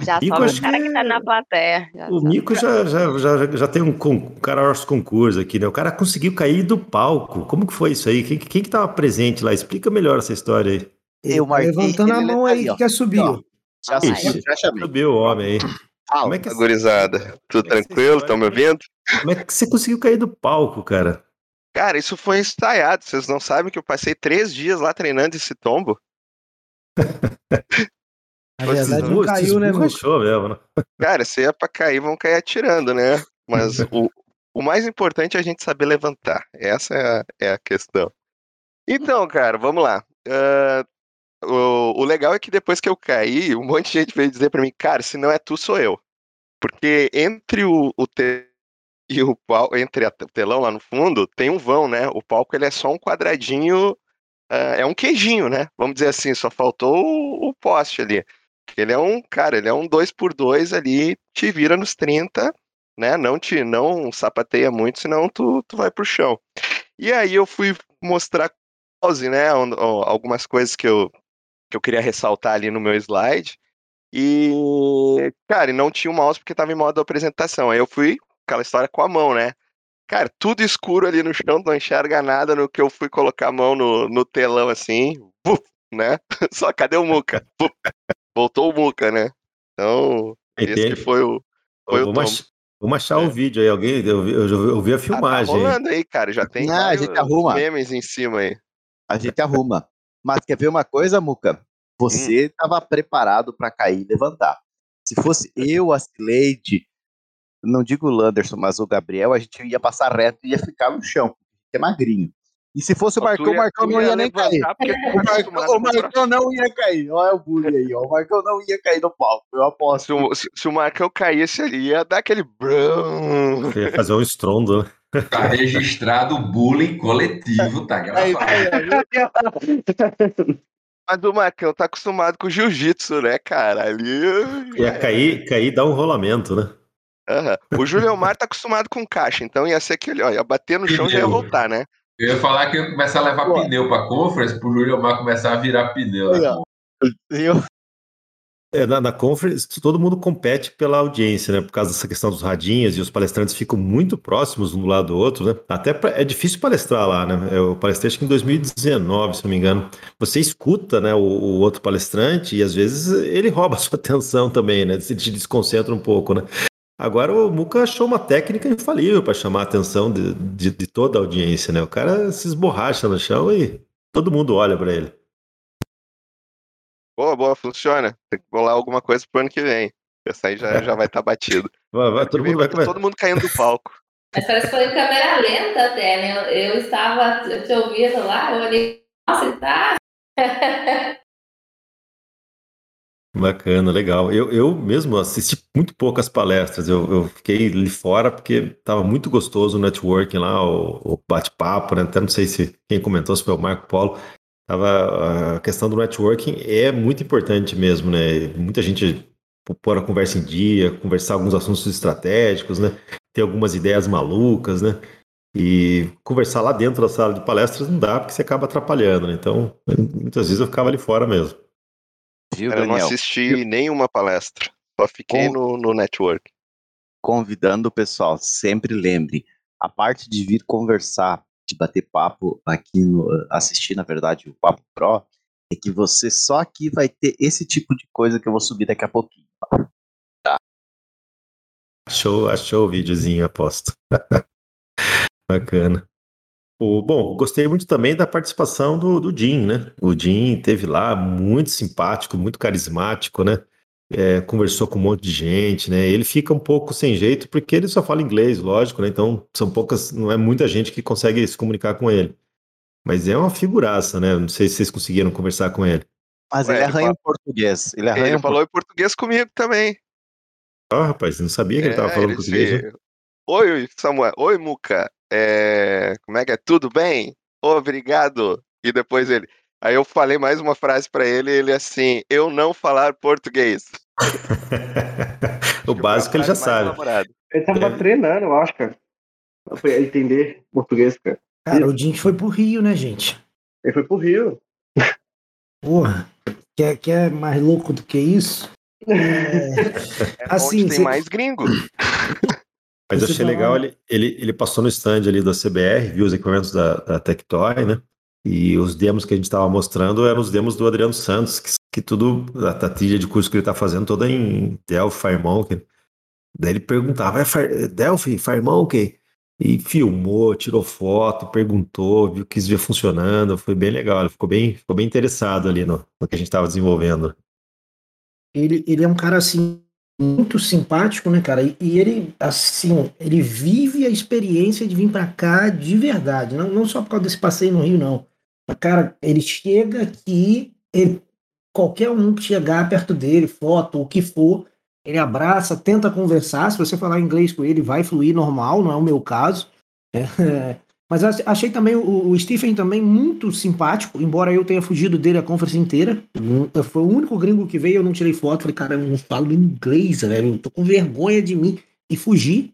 Já Mico, só o cara que, tá na plateia. Já o Mico já, já, já, já tem um, um cara nosso concurso aqui, né? O cara conseguiu cair do palco. Como que foi isso aí? Quem, quem que tava presente lá? Explica melhor essa história aí. Eu, Marquei, Levantando a mão aí, que quer subir. Já, subiu, já chamei. Subiu o homem aí. Fala, Como é que gurizada. Tudo é tranquilo? Estão me ouvindo? Como é que você conseguiu cair do palco, cara? Cara, isso foi ensaiado. Vocês não sabem que eu passei três dias lá treinando esse tombo? Na verdade, não caiu, né, mesmo, né? Cara, se é pra cair, vão cair atirando, né? Mas o, o mais importante é a gente saber levantar. Essa é a, é a questão. Então, cara, vamos lá. Uh, o, o legal é que depois que eu caí, um monte de gente veio dizer para mim, cara, se não é tu, sou eu. Porque entre o, o e o palco, entre o telão lá no fundo, tem um vão, né? O palco ele é só um quadradinho, uh, é um queijinho, né? Vamos dizer assim, só faltou o, o poste ali. Ele é um, cara, ele é um 2 por 2 ali, te vira nos 30, né? Não te não sapateia muito, senão tu, tu vai pro chão. E aí eu fui mostrar né, algumas coisas que eu que eu queria ressaltar ali no meu slide. E, cara, não tinha o mouse porque estava em modo apresentação. Aí eu fui, aquela história com a mão, né? Cara, tudo escuro ali no chão, não enxerga nada no que eu fui colocar a mão no, no telão assim, uf, né? Só cadê o Muca? Voltou o Muca, né? Então, esse que foi o. Foi o vamos, vamos achar o é. vídeo aí, alguém. Eu, eu, eu vi a filmagem. Ah, tá rolando aí, cara. Já tem ah, a gente arruma. memes em cima aí. A gente arruma. Mas quer ver uma coisa, Muca? Você estava hum. preparado para cair e levantar. Se fosse eu, a Cileide, não digo o Landerson, mas o Gabriel, a gente ia passar reto e ia ficar no chão, porque é magrinho. E se fosse o Marcão, o Marcão não ia nem cair. O Marcão, o Marcão não ia cair. Olha o bullying aí, ó. O Marcão não ia cair no palco, eu aposto. Se o, se, se o Marcão caísse ali, ia dar aquele brum. Ia fazer um estrondo, né? Tá registrado o bullying coletivo, tá gravado. Mas o Marcão tá acostumado com jiu-jitsu, né, cara? Ali. Ia cair, cair dá um rolamento, né? Uhum. O Júlio Mar tá acostumado com caixa, então ia ser aquele, ó, ia bater no chão e já ia voltar, né? Eu ia falar que ia começar a levar Pô. pneu pra conference pro Júlio Mar começar a virar pneu. Eu, é, na, na conference, todo mundo compete pela audiência, né? Por causa dessa questão dos radinhos e os palestrantes ficam muito próximos um do lado do outro, né? Até pra, é difícil palestrar lá, né? Eu palestrei acho que em 2019, se não me engano. Você escuta, né, o, o outro palestrante e às vezes ele rouba a sua atenção também, né? Te desconcentra um pouco, né? Agora o Muca achou uma técnica infalível para chamar a atenção de, de, de, toda a audiência, né? O cara se esborracha no chão e todo mundo olha para ele. Boa, boa, funciona. Tem que bolar alguma coisa pro ano que vem. Essa aí já, já vai estar tá batido. Vai, vai, todo, mundo vai, todo mundo caindo do palco. Mas parece que foi em câmera lenta até, né? Eu, eu estava, eu te ouvindo lá, eu olhei, nossa, ele tá. Bacana, legal. Eu, eu mesmo assisti muito poucas palestras, eu, eu fiquei ali fora porque estava muito gostoso o networking lá, o, o bate-papo, né? Até não sei se quem comentou se foi o Marco Polo. Tava, a questão do networking é muito importante mesmo, né? Muita gente pôr a conversa em dia, conversar alguns assuntos estratégicos, né? Ter algumas ideias malucas, né? E conversar lá dentro da sala de palestras não dá porque você acaba atrapalhando, né? Então, muitas vezes eu ficava ali fora mesmo. Viu, eu não assisti nenhuma palestra, só fiquei Com... no, no network. Convidando o pessoal, sempre lembre, a parte de vir conversar, de bater papo aqui, no, assistir, na verdade, o Papo Pro, é que você só aqui vai ter esse tipo de coisa que eu vou subir daqui a pouquinho. Tá? Achou, achou o videozinho, aposto. Bacana. O, bom, gostei muito também da participação do, do Jim, né? O Jim teve lá, muito simpático, muito carismático, né? É, conversou com um monte de gente, né? Ele fica um pouco sem jeito porque ele só fala inglês, lógico, né? Então são poucas, não é muita gente que consegue se comunicar com ele. Mas é uma figuraça, né? Não sei se vocês conseguiram conversar com ele. Mas ele ele arranha em português. Ele arranha Ele falou em português comigo também. Ah, rapaz, não sabia que ele estava É, falando ele português, né? Oi, Samuel. Oi, Muca. É, Como é que é? Tudo bem? Obrigado. E depois ele. Aí eu falei mais uma frase pra ele, ele assim, eu não falar português. o básico ele já sabe. Ele tava É. treinando, eu acho, cara. Pra entender português, cara. Cara, o Jim foi pro Rio, né, gente? Ele foi pro Rio. Porra, quer, quer mais louco do que isso? É, É Assim, onde tem cê- mais gringo. Mas eu achei legal, ele, ele, ele passou no stand ali da CBR, viu os equipamentos da, da Tectoy, né? E os demos que a gente estava mostrando eram os demos do Adriano Santos, que, que tudo, a, a trilha de curso que ele está fazendo toda em Delphi, FireMonkey. Daí ele perguntava, é Fire, Delphi, FireMonkey? E filmou, tirou foto, perguntou, viu isso ia funcionando, foi bem legal, ele ficou bem, ficou bem interessado ali no, no que a gente estava desenvolvendo. ele, ele é um cara assim muito simpático, né, cara? E, e ele assim, ele vive a experiência de vir pra cá de verdade, não, não só por causa desse passeio no Rio, não. Cara, ele chega aqui, ele- qualquer um que chegar perto dele, foto, o que for, ele abraça, tenta conversar. Se você falar inglês com ele, vai fluir normal, não é o meu caso. É, Mas ach- achei também o, o Stephen também muito simpático, embora eu tenha fugido dele a conferência inteira. Foi o único gringo que veio, eu não tirei foto. Falei, cara, eu não falo inglês, velho. Eu tô com vergonha de mim. E fugi.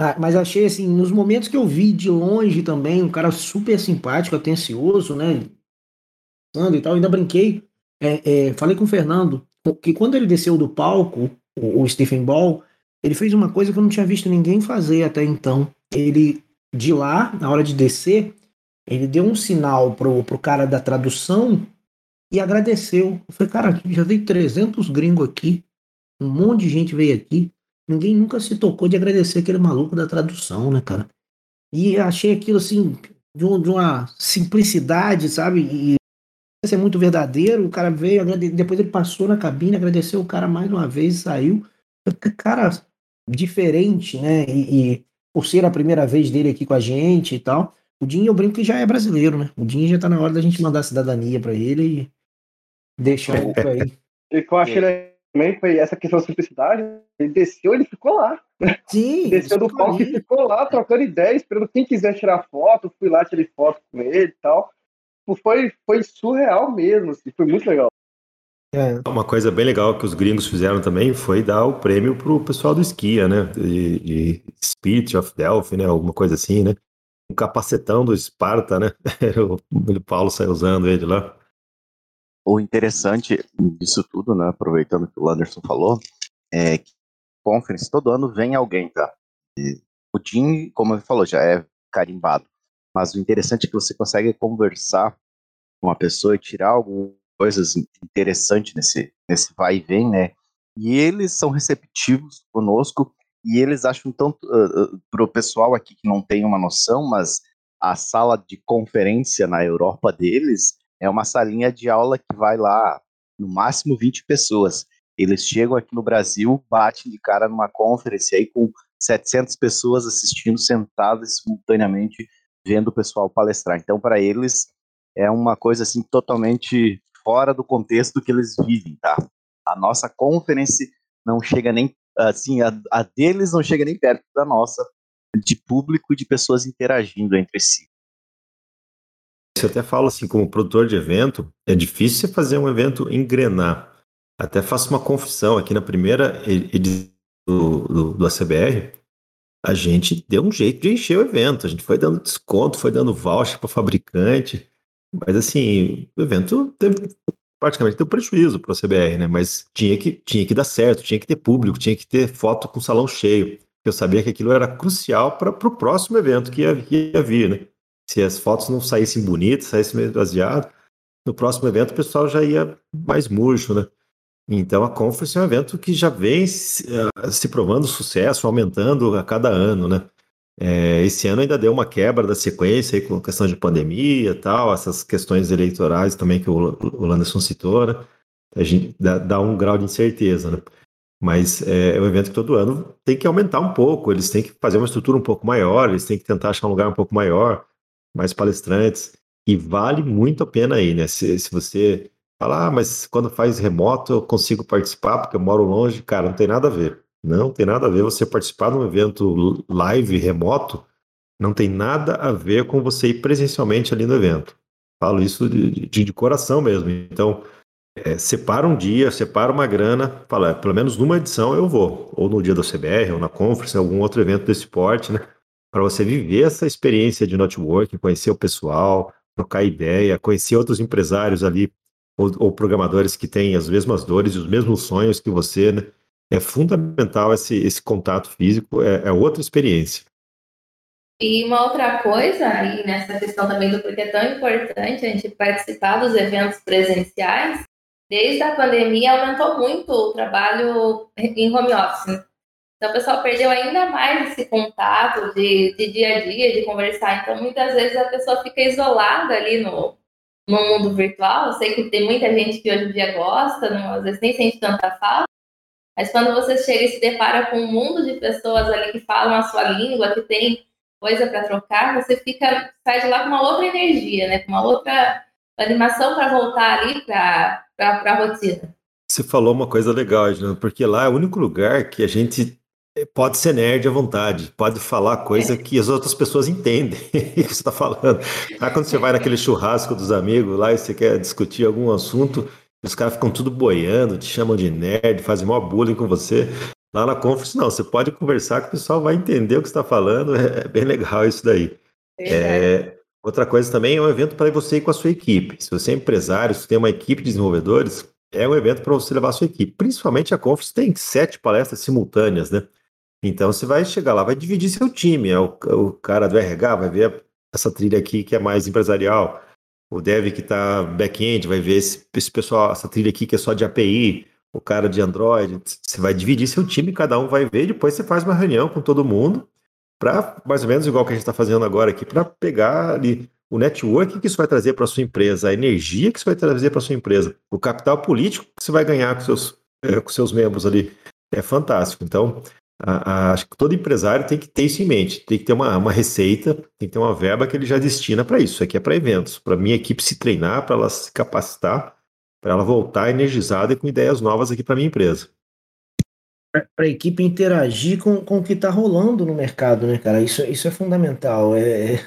Ma- Mas achei assim, nos momentos que eu vi de longe também, um cara super simpático, atencioso, né? E tal, ainda brinquei. é, é, falei com o Fernando que quando ele desceu do palco, o, o Stephen Ball, ele fez uma coisa que eu não tinha visto ninguém fazer até então. Ele, de lá, na hora de descer, ele deu um sinal pro, pro cara da tradução e agradeceu. Eu falei, cara, já veio 300 gringos aqui, um monte de gente veio aqui, ninguém nunca se tocou de agradecer aquele maluco da tradução, né, cara? E achei aquilo assim, de, um- de uma simplicidade, sabe? E isso é muito verdadeiro. O cara veio, agrade- depois ele passou na cabine, agradeceu o cara mais uma vez e saiu. Cara, diferente, né? E, e por ser a primeira vez dele aqui com a gente e tal. O Dinho, eu brinco que já é brasileiro, né? O Dinho já tá na hora da gente mandar a cidadania pra ele e deixar o aí. E que eu achei legal também foi essa questão da simplicidade. Ele desceu, ele ficou lá. Sim, Desceu do palco e ficou lá trocando ideia, esperando quem quiser tirar foto. Fui lá, tirei foto com ele e tal. Tipo, Foi, foi surreal mesmo, assim, foi muito legal. É, Uma coisa bem legal que os gringos fizeram também foi dar o prêmio pro pessoal do esquia, né? De, de Spirit of Delphi, né? Alguma coisa assim, né? Um capacetão do Esparta, né? o, o Paulo saiu usando ele lá. O interessante disso tudo, né, aproveitando que o Anderson falou, é que conference todo ano vem alguém, tá? E o Jim, como ele falou, já é carimbado. Mas o interessante é que você consegue conversar com uma pessoa e tirar algumas coisas interessantes nesse, nesse vai e vem, né? E eles são receptivos conosco e eles acham tanto uh, uh, para o pessoal aqui que não tem uma noção, mas a sala de conferência na Europa deles é uma salinha de aula que vai lá no máximo 20 pessoas. Eles chegam aqui no Brasil, batem de cara numa conferência aí com 700 pessoas assistindo sentadas simultaneamente vendo o pessoal palestrar. Então, para eles é uma coisa assim totalmente fora do contexto que eles vivem, tá? A nossa conferência não chega nem assim, a, a deles não chega nem perto da nossa, de público e de pessoas interagindo entre si. Você até fala assim, como produtor de evento, é difícil você fazer um evento engrenar. Até faço uma confissão aqui na primeira edição do, do, do ACBR, a gente deu um jeito de encher o evento. A gente foi dando desconto, foi dando voucher para o fabricante. Mas assim, o evento teve, praticamente deu prejuízo para o CBR, né? Mas tinha que, tinha que dar certo, tinha que ter público, tinha que ter foto com salão cheio. Eu sabia que aquilo era crucial para o próximo evento que ia, ia vir, né? Se as fotos não saíssem bonitas, saíssem meio baseado, no próximo evento o pessoal já ia mais murcho, né? Então a Conference é um evento que já vem se, uh, se provando sucesso, aumentando a cada ano, né? É, esse ano ainda deu uma quebra da sequência aí, com a questão de pandemia tal, essas questões eleitorais também que o, o Landerson citou, né? A gente dá, dá, um grau de incerteza, né? Mas é, é um evento que todo ano tem que aumentar um pouco, eles têm que fazer uma estrutura um pouco maior, eles têm que tentar achar um lugar um pouco maior, mais palestrantes, e vale muito a pena aí, né? Se, se você falar, ah, mas quando faz remoto eu consigo participar porque eu moro longe, cara, não tem nada a ver. Não tem nada a ver você participar de um evento live remoto, não tem nada a ver com você ir presencialmente ali no evento. Falo isso de, de, de coração mesmo. Então, é, separa um dia, separa uma grana, fala, pelo menos numa edição eu vou, ou no dia da CBR, ou na conference, algum outro evento desse porte, né? Para você viver essa experiência de networking, conhecer o pessoal, trocar ideia, conhecer outros empresários ali, ou, ou programadores que têm as mesmas dores e os mesmos sonhos que você, né? é fundamental esse, esse contato físico, é, é, outra experiência. E uma outra coisa aí nessa questão também do porquê é tão importante a gente participar dos eventos presenciais, desde a pandemia aumentou muito o trabalho em home office. Então o pessoal perdeu ainda mais esse contato de, de dia a dia, de conversar. Então muitas vezes a pessoa fica isolada ali no, no mundo virtual. Eu sei que tem muita gente que hoje em dia gosta, não, às vezes nem sente tanta falta, mas quando você chega e se depara com um mundo de pessoas ali que falam a sua língua, que tem coisa para trocar, você fica sai de lá com uma outra energia, né? Com uma outra animação para voltar ali para a rotina. Você falou uma coisa legal, Juliana, porque lá é o único lugar que a gente pode ser nerd à vontade, pode falar coisa é. que as outras pessoas entendem o que você está falando. Ah, quando você vai naquele churrasco dos amigos lá e você quer discutir algum assunto, os caras ficam tudo boiando, te chamam de nerd, fazem maior bullying com você. Lá na conference, não, você pode conversar que o pessoal vai entender o que você está falando, é, é, bem legal isso daí. É, outra coisa também é um evento para você ir com a sua equipe. Se você é empresário, se tem uma equipe de desenvolvedores, é um evento para você levar a sua equipe. Principalmente a conference tem sete palestras simultâneas, né? Então você vai chegar lá, vai dividir seu time. É o, o cara do RH vai ver essa trilha aqui que é mais empresarial o dev que está back-end vai ver esse, esse, pessoal, essa trilha aqui que é só de API, o cara de Android. Você vai dividir seu time, cada um vai ver, depois você faz uma reunião com todo mundo, para mais ou menos igual que a gente está fazendo agora aqui, para pegar ali o network que isso vai trazer para sua empresa, a energia que isso vai trazer para sua empresa, o capital político que você vai ganhar com seus, é, com seus membros ali. É fantástico. Então, acho que todo empresário tem que ter isso em mente, tem que ter uma, uma receita, tem que ter uma verba que ele já destina para isso. Isso aqui é para eventos, para minha equipe se treinar, para ela se capacitar, para ela voltar energizada e com ideias novas aqui para minha empresa. Para a equipe interagir com, com o que está rolando no mercado, né, cara? Isso, isso é fundamental. É, é,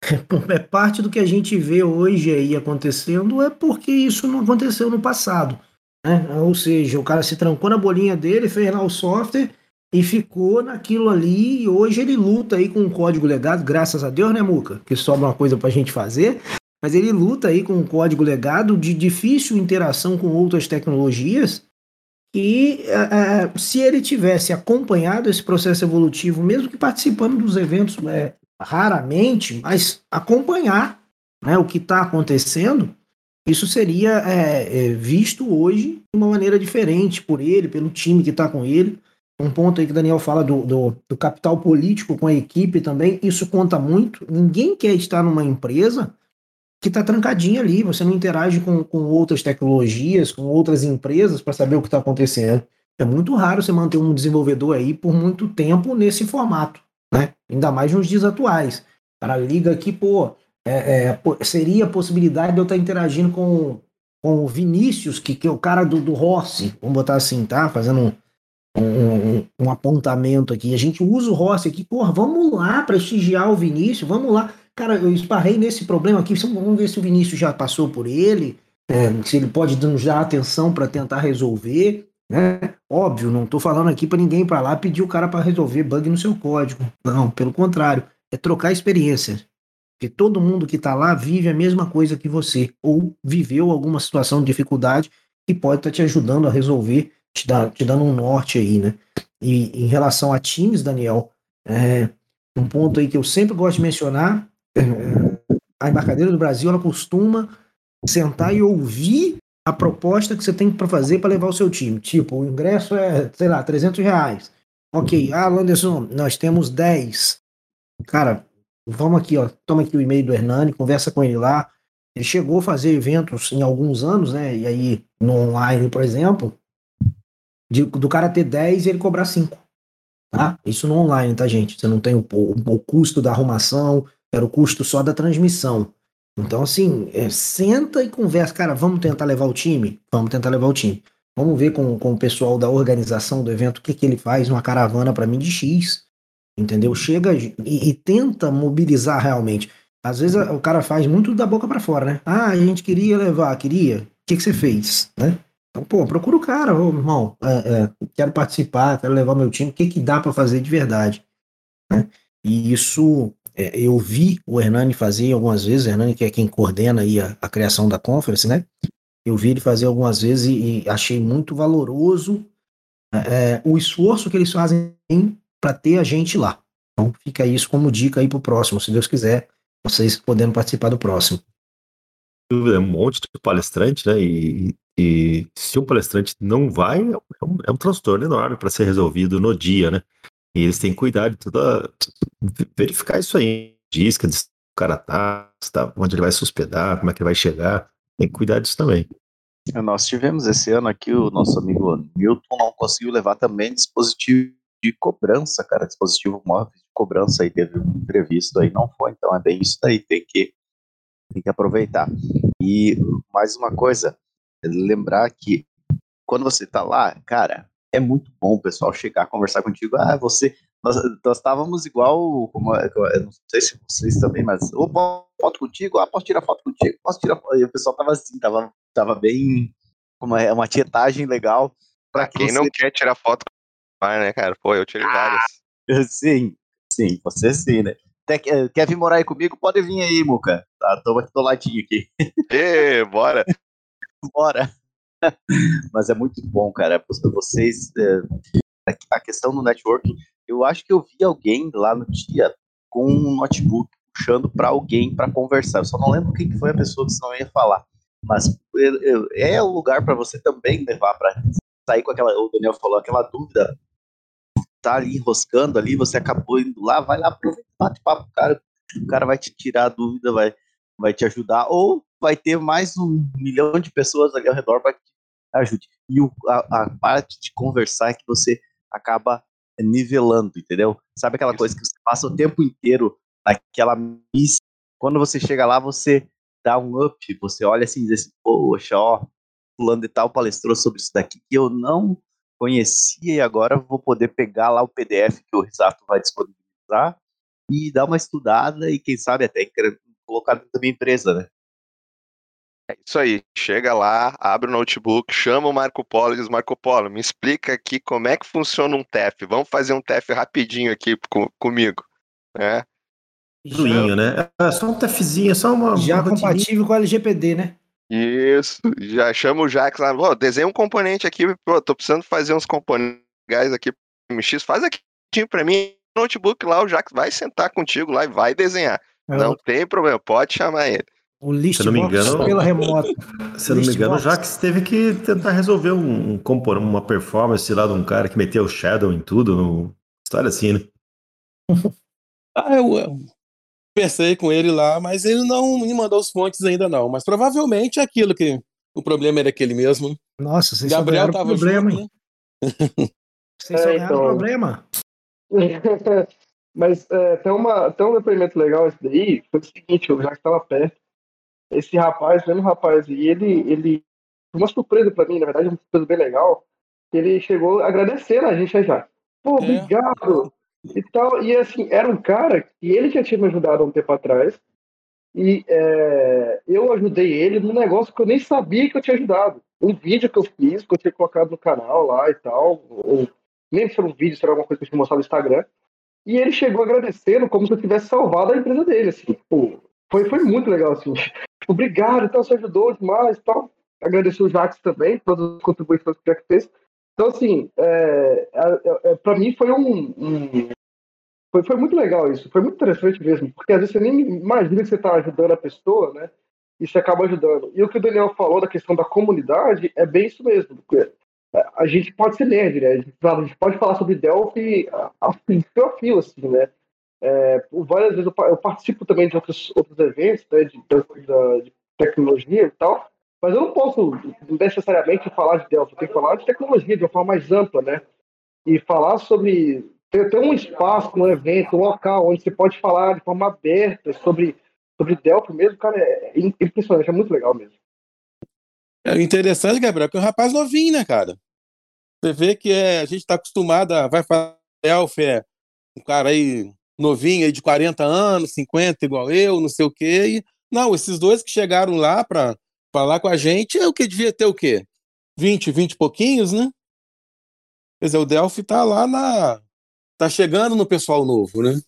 é parte do que a gente vê hoje aí acontecendo, é porque isso não aconteceu no passado. Né? Ou seja, o cara se trancou na bolinha dele, fez lá o software e ficou naquilo ali. E hoje ele luta aí com o código legado, graças a Deus, né, Muca? Que sobra uma coisa pra gente fazer. Mas ele luta aí com o código legado de difícil interação com outras tecnologias. E é, se ele tivesse acompanhado esse processo evolutivo, mesmo que participando dos eventos é, raramente, mas acompanhar né, o que está acontecendo, isso seria é, visto hoje de uma maneira diferente por ele, pelo time que está com ele. Um ponto aí que o Daniel fala do, do, do, capital político com a equipe também, isso conta muito. Ninguém quer estar numa empresa que está trancadinha ali, você não interage com, com outras tecnologias, com outras empresas para saber o que está acontecendo. É muito raro você manter um desenvolvedor aí por muito tempo nesse formato, né? Ainda mais nos dias atuais. O cara liga aqui, pô, é, é, seria a possibilidade de eu estar tá interagindo com, com o Vinícius, que, que é o cara do, do Rossi, vamos botar assim, tá? Fazendo um, um, um, apontamento aqui. A gente usa o Rossi aqui, porra, vamos lá prestigiar o Vinícius, vamos lá. Cara, eu esparrei nesse problema aqui, vamos ver se o Vinícius já passou por ele, é, se ele pode nos dar atenção para tentar resolver. Né? Óbvio, não estou falando aqui para ninguém para lá pedir o cara para resolver bug no seu código. Não, pelo contrário, é trocar experiência. Porque todo mundo que está lá vive a mesma coisa que você, ou viveu alguma situação de dificuldade que pode estar tá te ajudando a resolver te, dá, te dando um norte aí, né? E em relação a times, Daniel, é, um ponto aí que eu sempre gosto de mencionar, é, a embarcadeira do Brasil, ela costuma sentar e ouvir a proposta que você tem para fazer para levar o seu time. Tipo, o ingresso é, sei lá, 300 reais. Ok, ah, Anderson, nós temos 10. Cara, vamos aqui, ó, toma aqui o e-mail do Hernani, conversa com ele lá. Ele chegou a fazer eventos em alguns anos, né? E aí, no online, por exemplo, de, do cara ter 10 e ele cobrar 5. Tá? Isso no online, tá, gente? Você não tem o, o, o custo da arrumação, era o custo só da transmissão. Então, assim, é, senta e conversa. Cara, vamos tentar levar o time? Vamos tentar levar o time. Vamos ver com, com o pessoal da organização do evento o que, que ele faz numa caravana para mim de X. Entendeu? Chega e, e, tenta mobilizar realmente. Às vezes o cara faz muito da boca para fora, né? Ah, a gente queria levar, queria. O que, que você fez? Né? Então, pô, procura o cara, ô, irmão, é, é, quero participar, quero levar meu time, o que, que dá para fazer de verdade? Né? E isso é, eu vi o Hernani fazer algumas vezes, o Hernani que é quem coordena aí a, a criação da conference, né? Eu vi ele fazer algumas vezes e, e achei muito valoroso é, é o esforço que eles fazem para ter a gente lá. Então fica isso como dica aí pro próximo, se Deus quiser, vocês podendo participar do próximo. É um monte de palestrante, né? E, e se um palestrante não vai, é um, é um transtorno enorme para ser resolvido no dia, né? E eles têm que cuidar de toda. verificar isso aí. Disca, de o cara tá, tá, onde ele vai se hospedar, como é que ele vai chegar. Tem que cuidar disso também. É, nós tivemos esse ano aqui, o nosso amigo Milton não conseguiu levar também dispositivo de cobrança, cara, dispositivo móvel de cobrança aí, teve um imprevisto aí, não foi, então é bem isso daí, tem que, tem que aproveitar. E mais uma coisa, lembrar que quando você tá lá, cara, é muito bom o pessoal chegar, conversar contigo. Ah, você. Nós, nós estávamos igual. Como, eu não sei se vocês também, mas. Ô, foto contigo? Ah, posso tirar foto contigo? Posso tirar foto? E o pessoal tava assim, tava, tava bem. Uma, é uma tietagem legal. Pra quem você... não quer tirar foto com né, cara? Pô, eu tirei ah, várias. Sim, sim, você sim, né? Quer vir morar aí comigo? Pode vir aí, Muca. Tá, tô aqui do ladinho aqui. Ê, bora. Bora. Mas é muito bom, cara. Vocês. É, a questão do networking, eu acho que eu vi alguém lá no dia com um notebook puxando para alguém para conversar. Eu só não lembro quem foi a pessoa que não ia falar. Mas é o lugar para você também levar para sair com aquela. O Daniel falou, aquela dúvida. Tá ali enroscando ali, você acabou indo lá, vai lá, aproveita, bate papo, cara. O cara vai te tirar a dúvida, vai, vai te ajudar. Ou vai ter mais um milhão de pessoas ali ao redor para que ajude. E o, a, a, parte de conversar é que você acaba nivelando, entendeu? Sabe aquela coisa que você passa o tempo inteiro naquela missa, quando você chega lá, você dá um up, você olha assim e diz assim, poxa, ó, fulano de tal palestrou sobre isso daqui que eu não conhecia e agora vou poder pegar lá o PDF que o Risato vai disponibilizar e dar uma estudada e quem sabe até colocar dentro da minha empresa, né? É isso aí, chega lá, abre o notebook, chama o Marco Polo e diz, Marco Polo, me explica aqui como é que funciona um TEF. Vamos fazer um TEF rapidinho aqui com, comigo. Né? Ruinho, né? É só um TEFzinho, é só uma. Já uma compatível com o LGPD, né? Isso, já chama o Jax lá, oh, desenha um componente aqui, pô, tô precisando fazer uns componentes aqui MX, faz aqui para mim, notebook lá, o Jax vai sentar contigo lá e vai desenhar. É. Não tem problema, pode chamar ele. O list Se eu não me engano- pela remota. Se eu não me engano, box. já que teve que tentar resolver um, um compor- uma performance lá de um cara que meteu o Shadow em tudo. No... História assim, né? Ah, eu, eu pensei com ele lá, mas ele não me mandou os fontes ainda não. Mas provavelmente é aquilo que o problema era aquele mesmo. Nossa, vocês Gabriel só tava problema, junto, hein? né? Vocês É, então. problema. Mas é, tem, uma, tem um depoimento legal esse daí, foi o seguinte, eu já estava perto, esse rapaz, mesmo rapaz, e ele, ele, uma surpresa pra mim, na verdade, uma surpresa bem legal, que ele chegou agradecendo a gente já. Pô, É. obrigado! E tal, e assim, era um cara que ele já tinha me ajudado há um tempo atrás, e é, eu ajudei ele num negócio que eu nem sabia que eu tinha ajudado. Um vídeo que eu fiz, que eu tinha colocado no canal lá e tal, ou nem se era um vídeo, se era alguma coisa que eu tinha mostrado no Instagram. E ele chegou agradecendo como se eu tivesse salvado a empresa dele, assim. Pô, foi, foi muito legal, assim. Obrigado, então, você ajudou demais tal. Agradecer o Jax também, todas as contribuições que o Jax fez. Então, assim, é, é, é, para mim foi um, um- foi, foi muito legal isso, foi muito interessante mesmo, porque às vezes você nem imagina que você está ajudando a pessoa, né? E você acaba ajudando. E o que o Daniel falou da questão da comunidade é bem isso mesmo. Porque a gente pode ser nerd, né? A gente, a gente pode falar sobre Delphi a, a fio a fio, assim, né? É, várias vezes eu, eu participo também de outros, outros eventos né, de, de- de tecnologia e tal, mas eu não posso necessariamente falar de Delphi, eu tenho que falar de tecnologia de uma forma mais ampla, né? E falar sobre ter, ter um espaço, um evento, um local onde você pode falar de forma aberta sobre, sobre Delphi mesmo, cara, é, é impressionante, é muito legal mesmo. É interessante, Gabriel, que é um rapaz novinho, né, cara? Você vê que é, a gente tá acostumado a. Vai falar Elf, é um cara aí novinho, aí de 40 anos, 50, igual eu, não sei o quê. E, não, esses dois que chegaram lá pra falar com a gente é o que devia ter o quê? 20, 20 e pouquinhos, né? Quer dizer, o Delphi tá lá na. tá chegando no pessoal novo, né?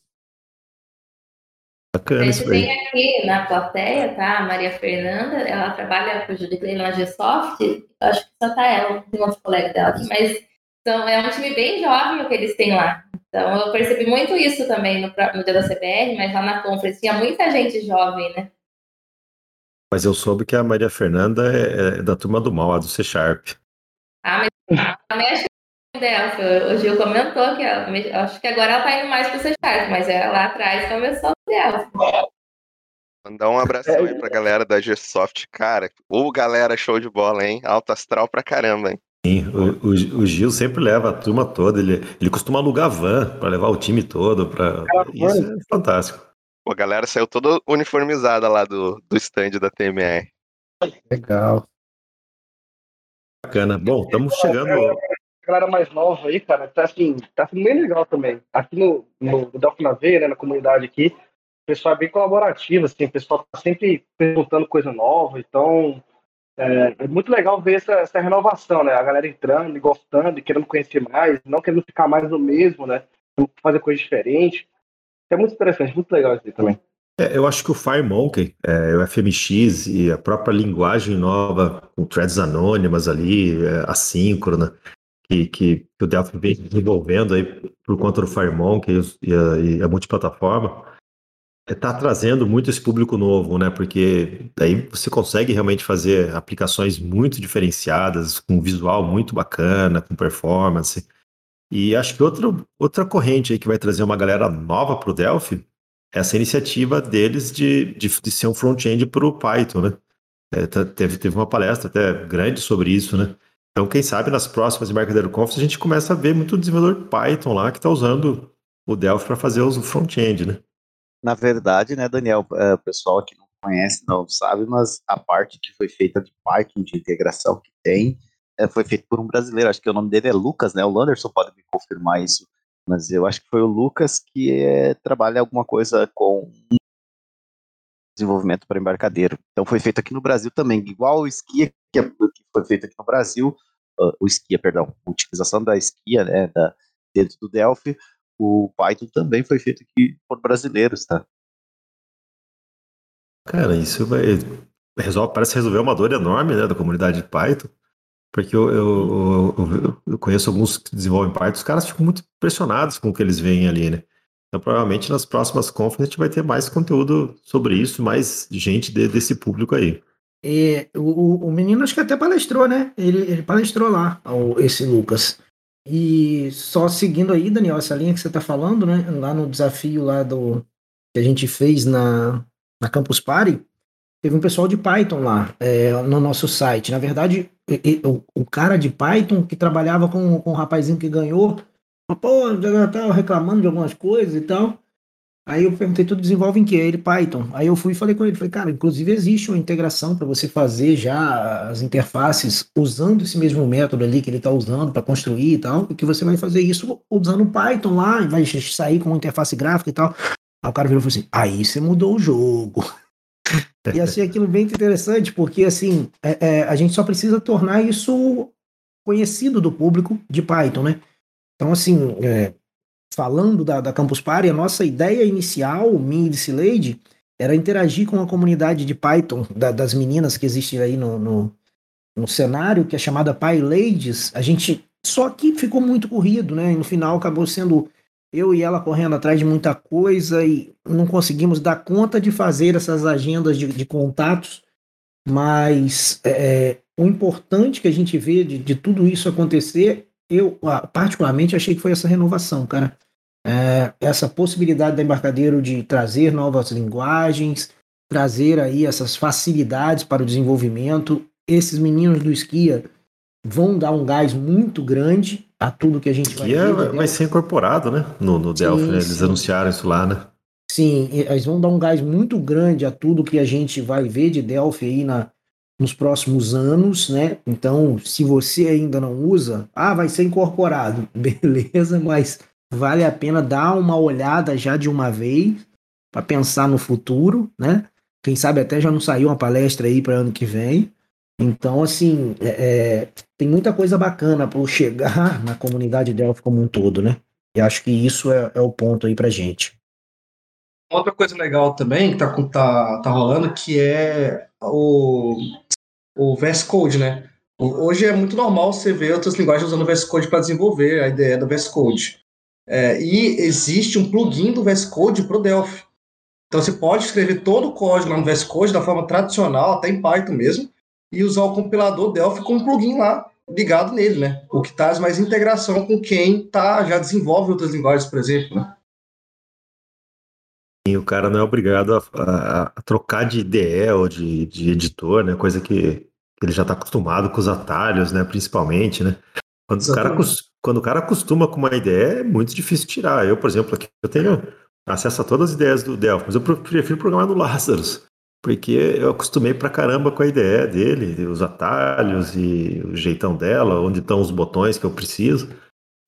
A Bacana gente isso aí. tem aqui na plateia, tá? A Maria Fernanda, ela trabalha com o Judiclay na Gsoft, acho que só tá ela, tem outro colega dela aqui, mas então, é um time bem jovem o que eles têm lá. Então, eu percebi muito isso também no, dia da CBR, mas lá na conferência tinha muita gente jovem, né? Mas eu soube que a Maria Fernanda é, é da turma do mal, a do C Sharp. Ah, mas também acho que dela, o Gil comentou que ela, acho que agora ela tá indo mais pro C Sharp, mas ela lá atrás começou dela. Mandar um abração aí pra galera da Gsoft, cara. Ô, galera, show de bola, hein? Alto astral pra caramba, hein? Sim, o, o- o Gil sempre leva a turma toda. Ele, ele costuma alugar van para levar o time todo. Pra... Isso é fantástico. Pô, a galera saiu toda uniformizada lá do, do stand da TMR. Legal. Bacana. Bom, estamos chegando. a galera mais nova aí, cara, tá assim, tá sendo bem legal também. Aqui no, no Delphi na Veia, né, na comunidade aqui, o pessoal é bem colaborativo, assim, o pessoal tá sempre perguntando coisa nova, então é, é muito legal ver essa, essa renovação, né? A galera entrando gostando querendo conhecer mais, não querendo ficar mais no mesmo, né? Fazer coisa diferente. É muito interessante, muito legal isso aí também. É, eu acho que o FireMonkey, é, o FMX e a própria linguagem nova, com threads anônimas ali, é, assíncrona, que, que, o Delphi vem desenvolvendo aí por conta do FireMonkey e a, e a multiplataforma, está trazendo muito esse público novo, né? Porque daí você consegue realmente fazer aplicações muito diferenciadas, com visual muito bacana, com performance. E acho que outra, outra corrente aí que vai trazer uma galera nova para o Delphi essa iniciativa deles de, de, de ser um front-end para o Python, né? É, tá- teve, teve uma palestra até grande sobre isso, né? Então, quem sabe nas próximas Embarcadero Conference a gente começa a ver muito desenvolvedor Python lá que está usando o Delphi para fazer os front-end, né? Na verdade, né, Daniel, é, o pessoal que não conhece não sabe, mas a parte que foi feita de Python, de integração que tem, é, foi feita por um brasileiro, acho que o nome dele é Lucas, né, o Landerson pode me confirmar isso, mas eu acho que foi o Lucas que é, trabalha alguma coisa com desenvolvimento para embarcadeiro. Então foi feito aqui no Brasil também, igual o que, é- que foi feito aqui no Brasil, ah, o Skia, perdão, a utilização da Skia, né, da, dentro do Delphi, o Python também foi feito aqui por brasileiros, tá? Cara, isso vai, resolve, parece resolver uma dor enorme né, da comunidade de Python, porque eu, eu, eu- eu conheço alguns que desenvolvem Python, os caras ficam muito impressionados com o que eles veem ali, né? Então, provavelmente nas próximas conferências a gente vai ter mais conteúdo sobre isso, mais gente de, desse público aí. E, o, o menino acho que até palestrou, né? Ele, ele palestrou lá, esse Lucas. E só seguindo aí, Daniel, essa linha que você está falando, né? Lá no desafio lá do que a gente fez na, na Campus Party, teve um pessoal de Python lá é, no nosso site. Na verdade, o, o, cara de Python que trabalhava com, com o rapazinho que ganhou, pô, já estava reclamando de algumas coisas e tal. Aí eu perguntei, tu desenvolve em que? Ele, Python. Aí eu fui e falei com ele, falei, cara, inclusive existe uma integração para você fazer já as interfaces usando esse mesmo método ali que ele está usando para construir e tal, que você vai fazer isso usando Python lá, e vai sair com uma interface gráfica e tal. Aí o cara virou e falou assim, aí você mudou o jogo. e achei aquilo bem interessante, porque assim, é, é, a gente só precisa tornar isso conhecido do público de Python, né? Então, assim, é, falando da, da Campus Party, a nossa ideia inicial, minha e Cileide, era interagir com a comunidade de Python, da, das meninas que existem aí no, no, no cenário, que é chamada PyLadies. A gente só que ficou muito corrido, né? E no final acabou sendo eu e ela correndo atrás de muita coisa e não conseguimos dar conta de fazer essas agendas de, de contatos. Mas é, é o importante que a gente vê de, de tudo isso acontecer eu particularmente achei que foi essa renovação, cara. É, essa possibilidade da embarcadeiro de trazer novas linguagens, trazer aí essas facilidades para o desenvolvimento. Esses meninos do esquia vão dar um gás muito grande a tudo que a gente vai ver. Vai, vai ser incorporado, né? No, no Delphi, né? Eles sim. anunciaram isso lá, né? Sim, eles vão dar um gás muito grande a tudo que a gente vai ver de Delphi aí na, nos próximos anos, né? Então, se você ainda não usa, ah, vai ser incorporado, beleza, mas vale a pena dar uma olhada já de uma vez para pensar no futuro, né? Quem sabe até já não saiu uma palestra aí para ano que vem. Então, assim, é, é, tem muita coisa bacana para chegar na comunidade Delphi como um todo, né? E acho que isso é, é o ponto aí para gente. Outra coisa legal também que tá, tá, tá rolando, que é o, o VS Code, né? Hoje é muito normal você ver outras linguagens usando o VS Code para desenvolver a ideia do VS Code. É, e existe um plugin do VS Code para o Delphi. Então você pode escrever todo o código lá no VS Code da forma tradicional, até em Python mesmo, e usar o compilador Delphi com um plugin lá ligado nele, né? O que traz mais integração com quem tá, já desenvolve outras linguagens, por exemplo, né? E o cara não é obrigado a, a, a trocar de IDE ou de, de, editor, né? Coisa que ele já está acostumado com os atalhos, né? Principalmente, né? Quando o, cara, quando o cara acostuma com uma ideia, é muito difícil tirar. Eu, por exemplo, aqui eu tenho acesso a todas as ideias do Delphi, mas eu prefiro programar no Lazarus, porque eu acostumei pra caramba com a ideia dele, os atalhos e o jeitão dela, onde estão os botões que eu preciso.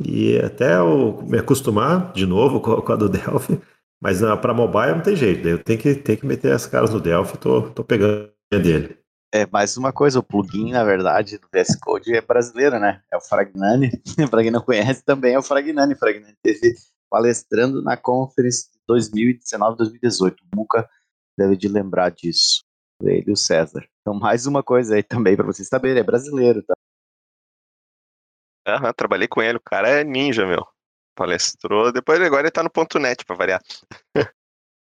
E até eu me acostumar de novo com, com a do Delphi, mas uh, para mobile não tem jeito, eu tenho que, tenho que meter as caras no Delphi, tô, tô pegando a dele. É, mais uma coisa, o plugin, na verdade, do VS Code é brasileiro, né? É o Fragnani. para quem não conhece, também é o Fragnani. Fragnani teve palestrando na Conference 2019, 2018. O Muca deve de lembrar disso. Ele e o César. Então, mais uma coisa aí também para vocês saberem, é brasileiro, tá? Aham, trabalhei com ele, o cara é ninja, meu palestrou. Depois agora ele tá no ponto net para variar.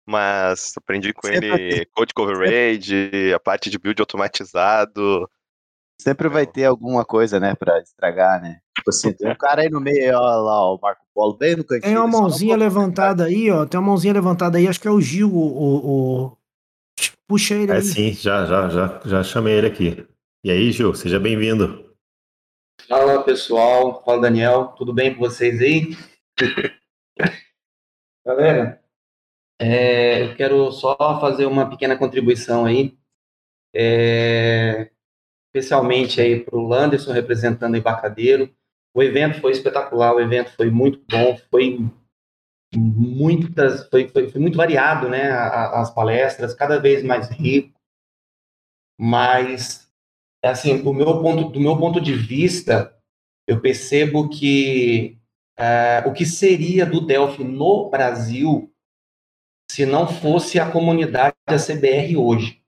Mas aprendi com Sempre ele code coverage, a parte de build automatizado. Sempre vai ter alguma coisa, né, para estragar, né? Tipo assim, tem um cara aí no meio, ó lá, o Marco Polo, bem no cantinho. Tem uma mãozinha levantada aí, ó. Tem uma mãozinha levantada aí, acho que é o Gil, o. o, o... Puxa ele é, aí. É sim, já, já, já, já chamei ele aqui. E aí, Gil, seja bem-vindo. Fala pessoal, fala Daniel, tudo bem com vocês aí? Galera, é, eu quero só fazer uma pequena contribuição aí, é, especialmente aí para o Landerson representando o Embarcadeiro. O evento foi espetacular, o evento foi muito bom, foi muitas, foi, foi, foi muito variado, né, as palestras, cada vez mais rico, mas assim, do meu ponto, do meu ponto de vista, eu percebo que é, o que seria do Delphi no Brasil se não fosse a comunidade da CBR hoje.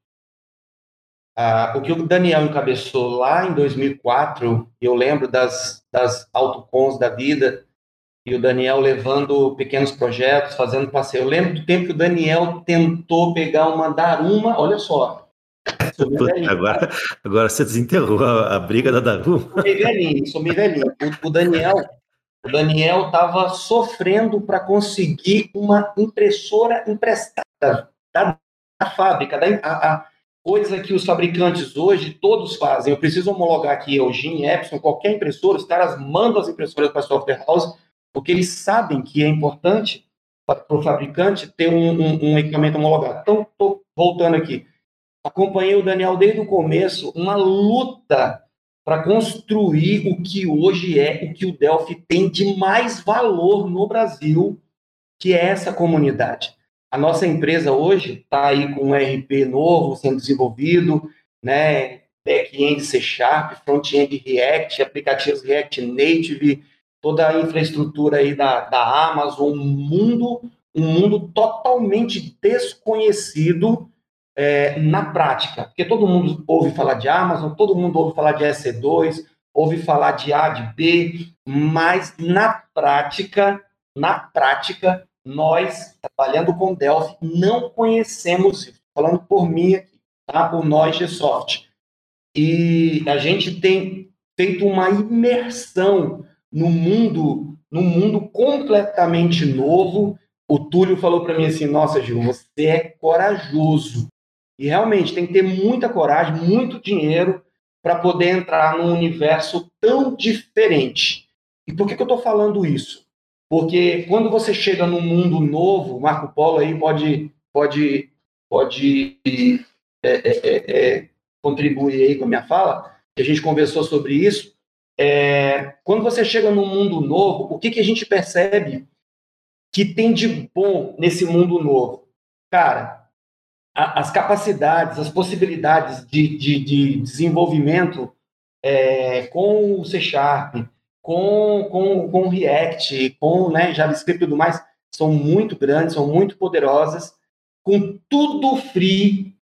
Ah, o que o Daniel encabeçou lá em 2004, eu lembro das, das autocons da vida, e o Daniel levando pequenos projetos, fazendo passeio. Eu lembro do tempo que o Daniel tentou pegar uma Daruma, olha só. Agora, agora você desenterrou a, a briga da Daruma. Sou meio velhinho, sou meio velhinho. O, o Daniel o Daniel estava sofrendo para conseguir uma impressora emprestada da, da fábrica, da, a, a, coisa que os fabricantes hoje todos fazem. Eu preciso homologar aqui Eugene, Epson, qualquer impressora, os caras mandam as impressoras para a software house, porque eles sabem que é importante para o fabricante ter um, um, um equipamento homologado. Então, estou voltando aqui. Acompanhei o Daniel desde o começo, uma luta para construir o que hoje é o que o Delphi tem de mais valor no Brasil, que é essa comunidade. A nossa empresa hoje está aí com um RP novo sendo desenvolvido, né? Back-end C Sharp, front-end React, aplicativos React Native, toda a infraestrutura aí da, da Amazon, um mundo, um mundo totalmente desconhecido é, na prática, porque todo mundo ouve falar de Amazon, todo mundo ouve falar de EC2, ouve falar de A, de B, mas na prática, na prática, nós, trabalhando com Delphi, não conhecemos isso. Falando por mim aqui, tá? por nós, Gsoft. E a gente tem feito uma imersão no mundo, no mundo completamente novo. O Túlio falou para mim assim: Nossa, Gil, você é corajoso. E realmente tem que ter muita coragem, muito dinheiro para poder entrar num universo tão diferente. E por que, que eu estou falando isso? Porque quando você chega num mundo novo, Marco Polo aí pode, pode, pode é, é, é, é contribuir aí com a minha fala, que a gente conversou sobre isso. É, quando você chega num mundo novo, o que, que a gente percebe que tem de bom nesse mundo novo? Cara, as capacidades, as possibilidades de, de, de desenvolvimento é, com o C Sharp, com, com, com React, com né, JavaScript e tudo mais, são muito grandes, são muito poderosas, com tudo free,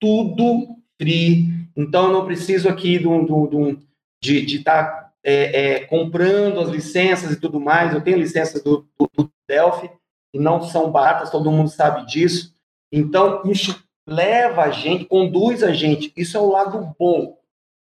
tudo free. Então, eu não preciso aqui do, de estar tá, é, é, comprando as licenças e tudo mais. Eu tenho licença do, do, do Delphi, e não são baratas, todo mundo sabe disso. Então, isso leva a gente, conduz a gente. Isso é o lado bom.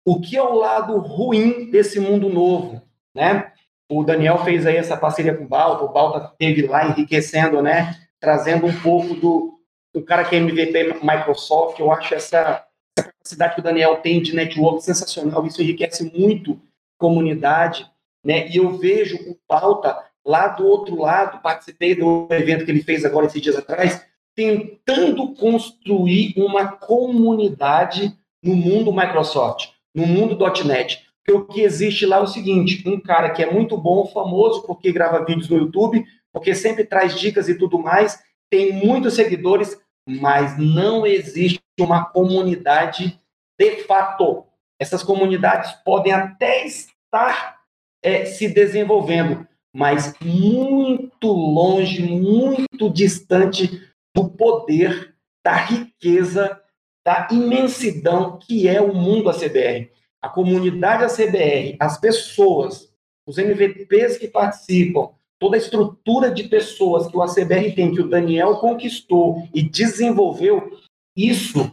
O que é o lado ruim desse mundo novo, né? O Daniel fez aí essa parceria com o Balta, o Balta teve lá enriquecendo, né? Trazendo um pouco do, do cara que é MVP Microsoft. Eu acho essa, essa capacidade que o Daniel tem de network sensacional. Isso enriquece muito a comunidade, né? E eu vejo o Balta lá do outro lado, participei do evento que ele fez agora esses dias atrás, tentando construir uma comunidade no mundo Microsoft, no mundo .NET. Porque o que existe lá é o seguinte, um cara que é muito bom, famoso, porque grava vídeos no YouTube, porque sempre traz dicas e tudo mais, tem muitos seguidores, mas não existe uma comunidade de fato. Essas comunidades podem até estar é, se desenvolvendo, mas muito longe, muito distante do poder, da riqueza, da imensidão que é o mundo ACBR. A comunidade ACBR, as pessoas, os MVPs que participam, toda a estrutura de pessoas que o ACBR tem, que o Daniel conquistou e desenvolveu, isso,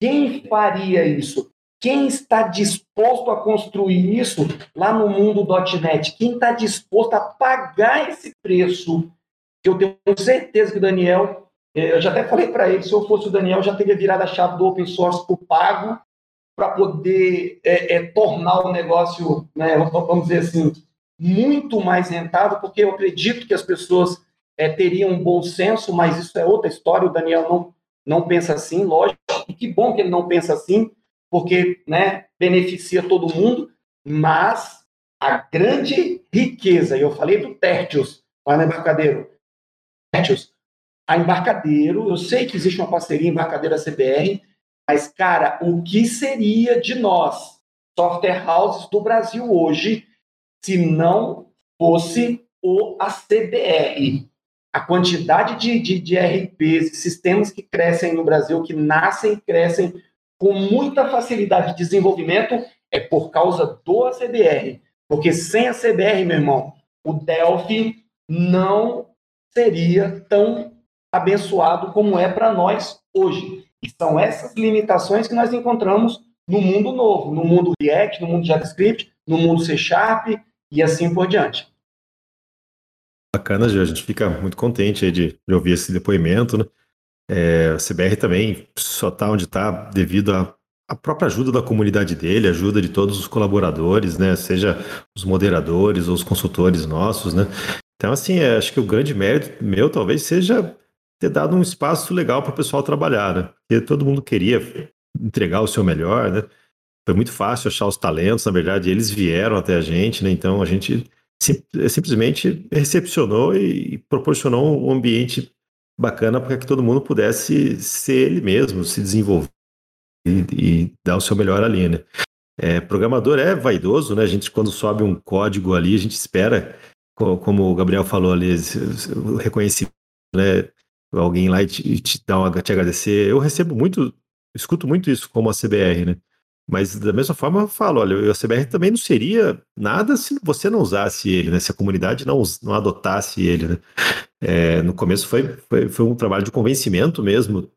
quem faria isso? Quem está disposto a construir isso lá no mundo .NET? Quem está disposto a pagar esse preço? Eu tenho certeza que o Daniel eu já até falei para ele, se eu fosse o Daniel, já teria virado a chave do open source o pago, para poder é, é, tornar o negócio, né, vamos dizer assim, muito mais rentável, porque eu acredito que as pessoas é, teriam um bom senso, mas isso é outra história, o Daniel não, não pensa assim, lógico, e que bom que ele não pensa assim, porque né, beneficia todo mundo, mas a grande riqueza, e eu falei do Tertius, lá no embarcadeiro, Tertius, a Embarcadeiro, eu sei que existe uma parceria Embarcadeiro CBR, mas, cara, o que seria de nós, software houses do Brasil hoje, se não fosse o ACBR? A quantidade de, de, de RPs, sistemas que crescem no Brasil, que nascem e crescem com muita facilidade de desenvolvimento, é por causa do ACBR. Porque sem a CBR, meu irmão, o Delphi não seria tão abençoado como é para nós hoje. E são essas limitações que nós encontramos no mundo novo, no mundo React, no mundo JavaScript, no mundo C Sharp e assim por diante. Bacana, Gil. A gente fica muito contente de, de ouvir esse depoimento. Né? É, a CBR também só está onde está devido à, à própria ajuda da comunidade dele, ajuda de todos os colaboradores, né? seja os moderadores ou os consultores nossos. Né? Então, assim, é, acho que o grande mérito meu talvez seja ter dado um espaço legal para o pessoal trabalhar, né? Porque todo mundo queria entregar o seu melhor, né? Foi muito fácil achar os talentos, na verdade, eles vieram até a gente, né? Então a gente sim, simplesmente recepcionou e proporcionou um ambiente bacana para que todo mundo pudesse ser ele mesmo, se desenvolver e, e dar o seu melhor ali, né? É, programador é vaidoso, né? A gente, quando sobe um código ali, a gente espera, como o Gabriel falou ali, o reconhecimento, né? Alguém lá e te, te, dá uma, te agradecer. Eu recebo muito, escuto muito isso como a CBR, né? Mas da mesma forma eu falo, olha, a CBR também não seria nada se você não usasse ele, né? Se a comunidade não, não adotasse ele, né? É, no começo foi, foi, foi, um trabalho de convencimento mesmo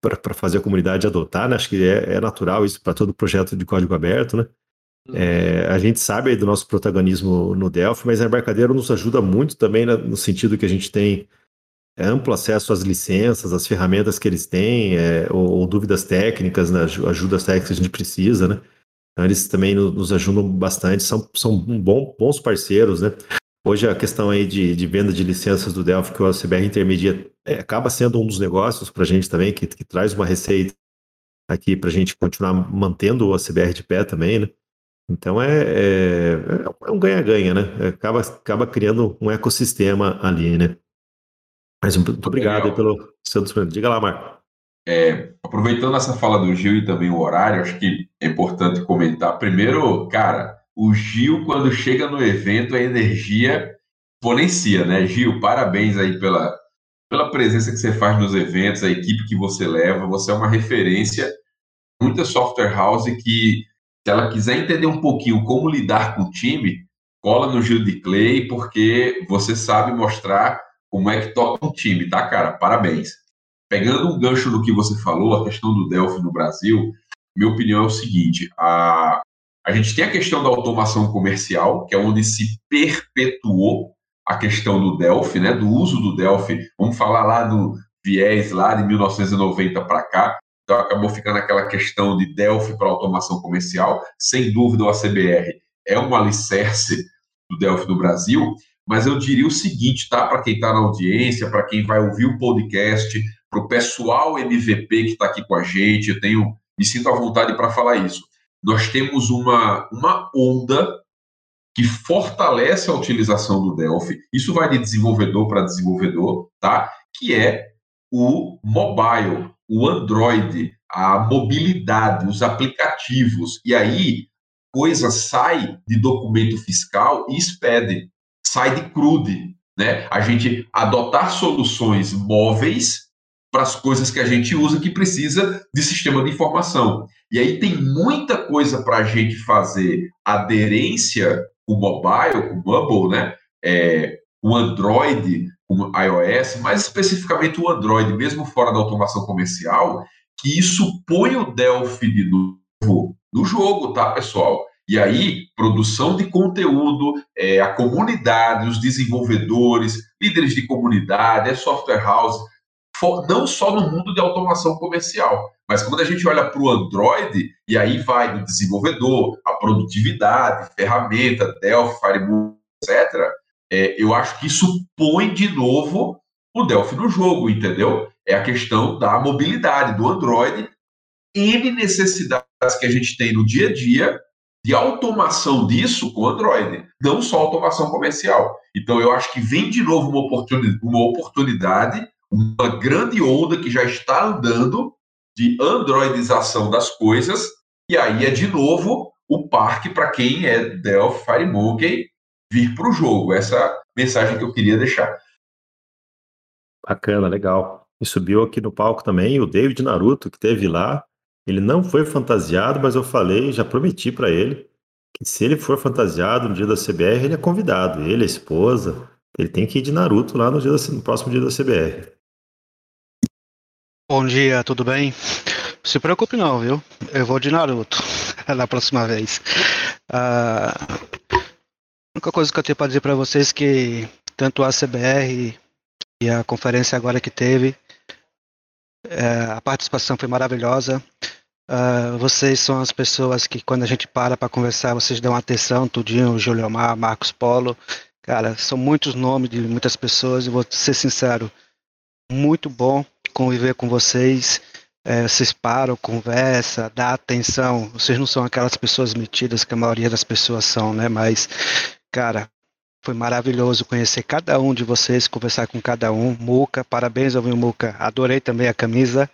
para fazer a comunidade adotar, né? Acho que é, é natural isso para todo projeto de código aberto, né? É, a gente sabe do nosso protagonismo no Delphi, mas a Embarcadeiro nos ajuda muito também né, no sentido que a gente tem amplo acesso às licenças, às ferramentas que eles têm, é, ou, ou, dúvidas técnicas, né, ajudas técnicas que a gente precisa, né? Então eles também nos ajudam bastante, são, são bom, bons parceiros, né? Hoje a questão aí de, de venda de licenças do Delphi que o CBR intermedia é, acaba sendo um dos negócios para a gente também, que, que traz uma receita aqui para a gente continuar mantendo o CBR de pé também, né? Então é, é, é um ganha-ganha, né? Acaba, acaba criando um ecossistema ali, né? Mas muito obrigado pelo seu disponibilidade. Diga lá, Marco. É, aproveitando essa fala do Gil e também o horário, acho que é importante comentar. Primeiro, cara, o Gil, quando chega no evento, a energia exponencia, né? Gil, parabéns aí pela, pela presença que você faz nos eventos, a equipe que você leva. Você é uma referência. Muita software house que, se ela quiser entender um pouquinho como lidar com o time, cola no Gil de Clay, porque você sabe mostrar como é que toca um time, tá, cara? Parabéns. Pegando um gancho do que você falou, a questão do Delphi no Brasil, minha opinião é o seguinte: a, a gente tem a questão da automação comercial, que é onde se perpetuou a questão do Delphi, né, do uso do Delphi. Vamos falar lá do viés lá de 1990 para cá. Então acabou ficando aquela questão de Delphi para automação comercial. Sem dúvida, o ACBR é um alicerce do Delphi no Brasil mas eu diria o seguinte, tá? Para quem está na audiência, para quem vai ouvir o podcast, para o pessoal MVP que está aqui com a gente, eu tenho me sinto à vontade para falar isso. Nós temos uma, uma onda que fortalece a utilização do Delphi. Isso vai de desenvolvedor para desenvolvedor, tá? Que é o mobile, o Android, a mobilidade, os aplicativos. E aí, coisa sai de documento fiscal e expede sai de crude, né? A gente adotar soluções móveis para as coisas que a gente usa que precisa de sistema de informação. E aí tem muita coisa para a gente fazer aderência com o mobile, com o mobile, né? É, o Android, o iOS, mais especificamente o Android, mesmo fora da automação comercial, que isso põe o Delphi de novo no jogo, tá, pessoal? E aí, produção de conteúdo, é, a comunidade, os desenvolvedores, líderes de comunidade, é software house, não só no mundo de automação comercial, mas quando a gente olha para o Android, e aí vai do desenvolvedor, a produtividade, ferramenta, Delphi, Firemoon, etc., é, eu acho que isso põe de novo o Delphi no jogo, entendeu? É a questão da mobilidade do Android, N necessidades que a gente tem no dia a dia de automação disso com Android, não só automação comercial. Então, eu acho que vem de novo uma oportunidade, uma, oportunidade, uma grande onda que já está andando de androidização das coisas, e aí é de novo o parque para quem é Delphi, FireMonkey, vir para o jogo. Essa mensagem que eu queria deixar. Bacana, legal. E subiu aqui no palco também o David Naruto, que teve lá, ele não foi fantasiado, mas eu falei, já prometi para ele que se ele for fantasiado no dia da CBR, ele é convidado. Ele, a esposa, Ele tem que ir de Naruto lá no, dia da, no próximo dia da CBR. Bom dia, tudo bem? Se preocupe não, viu? Eu vou de Naruto na próxima vez. Uh, a única coisa que eu tenho para dizer para vocês é que tanto a CBR e a conferência agora que teve, é, a participação foi maravilhosa. Uh, vocês são as pessoas que, quando a gente para para conversar, vocês dão atenção, Tudinho, Júlio Mar, Marcos Polo. Cara, são muitos nomes de muitas pessoas, e vou ser sincero, muito bom conviver com vocês. É, vocês param, conversa, dá atenção. Vocês não são aquelas pessoas metidas que a maioria das pessoas são, né? Mas, cara, foi maravilhoso conhecer cada um de vocês, conversar com cada um. Muca, parabéns ao meu Muca. Adorei também a camisa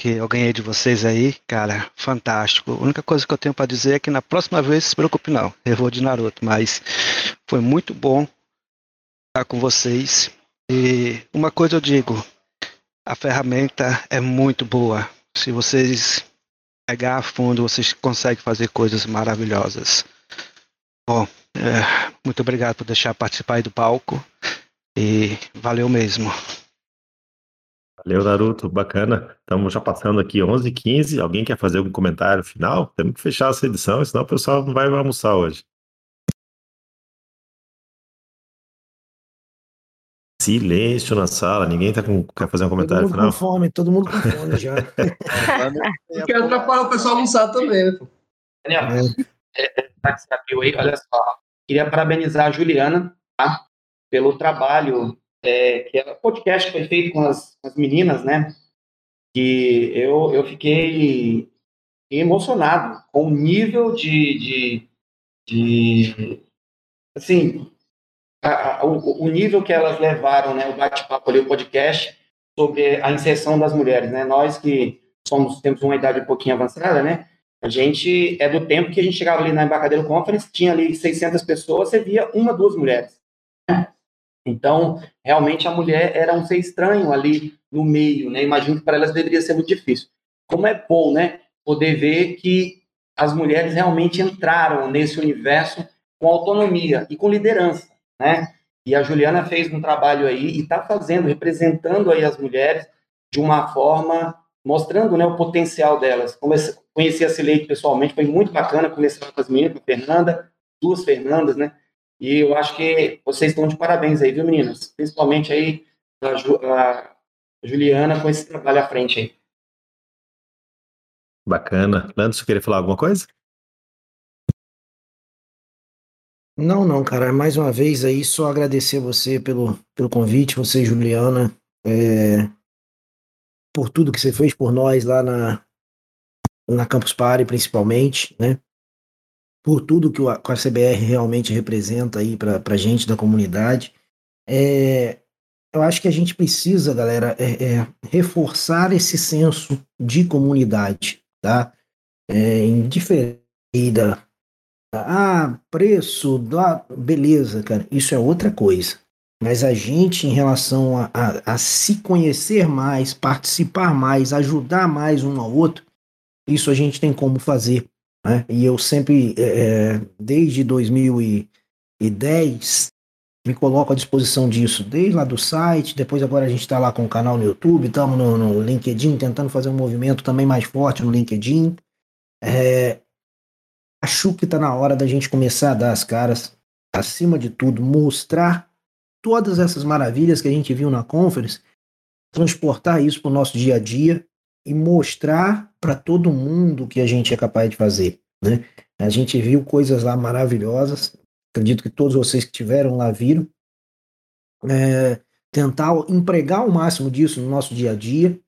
que eu ganhei de vocês aí, cara, fantástico. A única coisa que eu tenho para dizer é que na próxima vez, se preocupe não, eu vou de Naruto, mas foi muito bom estar com vocês. E uma coisa eu digo, a ferramenta é muito boa. Se vocês pegar a fundo, vocês conseguem fazer coisas maravilhosas. Bom, é, muito obrigado por deixar participar aí do palco e valeu mesmo. Valeu, Naruto, bacana. Estamos já passando aqui 11h15. Alguém quer fazer algum comentário final? Temos que fechar essa edição, senão o pessoal não vai almoçar hoje. Silêncio na sala, ninguém tá com, quer fazer um comentário todo mundo final? com fome, todo mundo com fome já. Quero atrapalhar o pessoal almoçar também, né? Daniel, é, é, tá que você abriu aí, olha só. Queria parabenizar a Juliana, tá? Pelo trabalho é, que é o podcast que foi feito com as, as meninas, né? Que eu, eu fiquei emocionado com o nível de, de, de assim, a, a, o, o, nível que elas levaram, né? O bate-papo ali, o podcast sobre a inserção das mulheres, né? Nós que somos temos uma idade um pouquinho avançada, né? A gente é do tempo que a gente chegava ali na Embarcadeiro Conference, tinha ali 600 pessoas, você via uma, duas mulheres. Então, realmente a mulher era um ser estranho ali no meio, né? Imagino que para elas deveria ser muito difícil. Como é bom, né? Poder ver que as mulheres realmente entraram nesse universo com autonomia e com liderança, né? E a Juliana fez um trabalho aí e está fazendo, representando aí as mulheres de uma forma, mostrando né, o potencial delas. Conheci a Cileide pessoalmente, foi muito bacana conversar com as meninas, com a Fernanda, duas Fernandas, né? E eu acho que vocês estão de parabéns aí, viu, meninas? Principalmente aí a, Ju, a Juliana com esse trabalho à frente aí. Bacana. Lando, você queria falar alguma coisa? Não, não, cara. Mais uma vez aí, só agradecer você pelo, pelo convite, você, Juliana, é, por tudo que você fez por nós lá na, na Campus Party, principalmente, né? Por tudo que, a CBR realmente representa aí para a gente da comunidade. É, eu acho que a gente precisa, galera, é, é, reforçar esse senso de comunidade, tá? É, indiferente ah, preço, da, beleza, cara, isso é outra coisa. Mas a gente, em relação a, a, a se conhecer mais, participar mais, ajudar mais um ao outro, isso a gente tem como fazer. Né? E eu sempre, é, é desde 2010, me coloco à disposição disso, desde lá do site, depois agora a gente está lá com o canal no YouTube, estamos no, no, LinkedIn, tentando fazer um movimento também mais forte no LinkedIn. É, acho que está na hora da gente começar a dar as caras, acima de tudo, mostrar todas essas maravilhas que a gente viu na conference, transportar isso para o nosso dia a dia e mostrar para todo mundo o que a gente é capaz de fazer. Né? A gente viu coisas lá maravilhosas, acredito que todos vocês que tiveram lá viram. É, tentar empregar o máximo disso no nosso dia a dia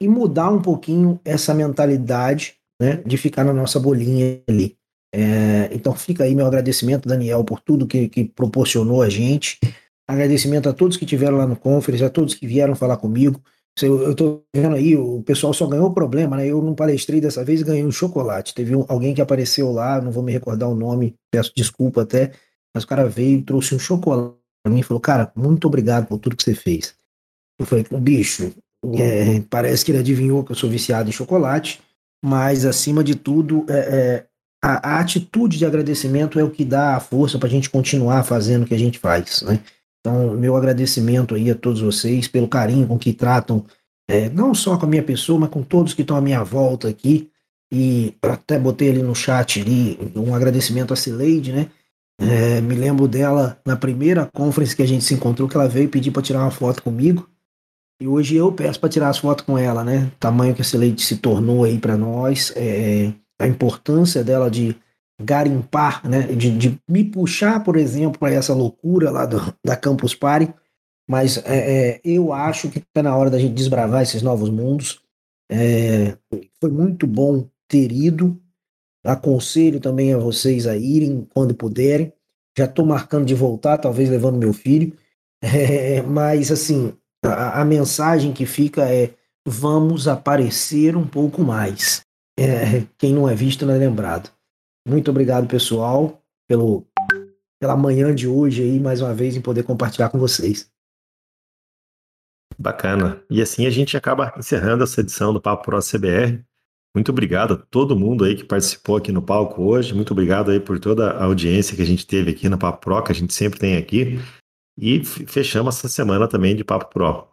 e mudar um pouquinho essa mentalidade né, de ficar na nossa bolinha ali. É, então fica aí meu agradecimento, Daniel, por tudo que, que proporcionou a gente. Agradecimento a todos que tiveram lá no conference, a todos que vieram falar comigo. Eu estou vendo aí, o pessoal só ganhou problema, né? Eu não palestrei dessa vez ganhei um chocolate. Teve um, alguém que apareceu lá, não vou me recordar o nome, peço desculpa até, mas o cara veio e trouxe um chocolate para mim e falou: Cara, muito obrigado por tudo que você fez. Eu falei: Bicho, é, parece que ele adivinhou que eu sou viciado em chocolate, mas acima de tudo, é, é, a, a, atitude de agradecimento é o que dá a força para a gente continuar fazendo o que a gente faz, né? Então, meu agradecimento aí a todos vocês pelo carinho com que tratam, é, não só com a minha pessoa, mas com todos que estão à minha volta aqui. E até botei ali no chat ali um agradecimento a Cileide, né? É, me lembro dela na primeira conference que a gente se encontrou, que ela veio pedir para tirar uma foto comigo. E hoje eu peço para tirar as fotos com ela, né? O tamanho que a Cileide se tornou aí para nós, é, a importância dela de garimpar, né? De, de me puxar, por exemplo, para essa loucura lá do, da Campus Party. Mas é, é, eu acho que está na hora da gente desbravar esses novos mundos. É, foi muito bom ter ido. Aconselho também a vocês a irem quando puderem. Já estou marcando de voltar, talvez levando meu filho. É, mas, assim, a, a, mensagem que fica é: vamos aparecer um pouco mais. É, quem não é visto não é lembrado. Muito obrigado, pessoal, pelo, pela manhã de hoje aí, mais uma vez, em poder compartilhar com vocês. Bacana. E assim a gente acaba encerrando essa edição do Papo Pro CBR. Muito obrigado a todo mundo aí que participou aqui no palco hoje. Muito obrigado aí por toda a audiência que a gente teve aqui no Papo Pro, que a gente sempre tem aqui. E fechamos essa semana também de Papo Pro.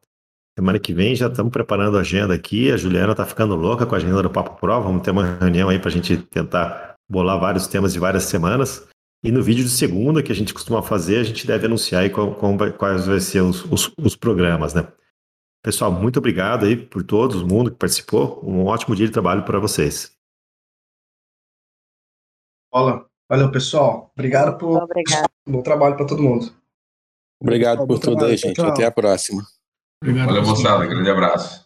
Semana que vem já estamos preparando a agenda aqui. A Juliana está ficando louca com a agenda do Papo Pro. Vamos ter uma reunião aí para a gente tentar bolar vários temas de várias semanas. E no vídeo de segunda, que a gente costuma fazer, a gente deve anunciar aí qual, qual vai, quais vão ser os, os, os programas, né? Pessoal, muito obrigado aí por todo mundo que participou. Um ótimo dia de trabalho para vocês. Olá, valeu pessoal. Obrigado por Obrigado. bom trabalho para todo mundo. Obrigado por tudo aí, gente. Até a próxima. Valeu, moçada. Grande abraço.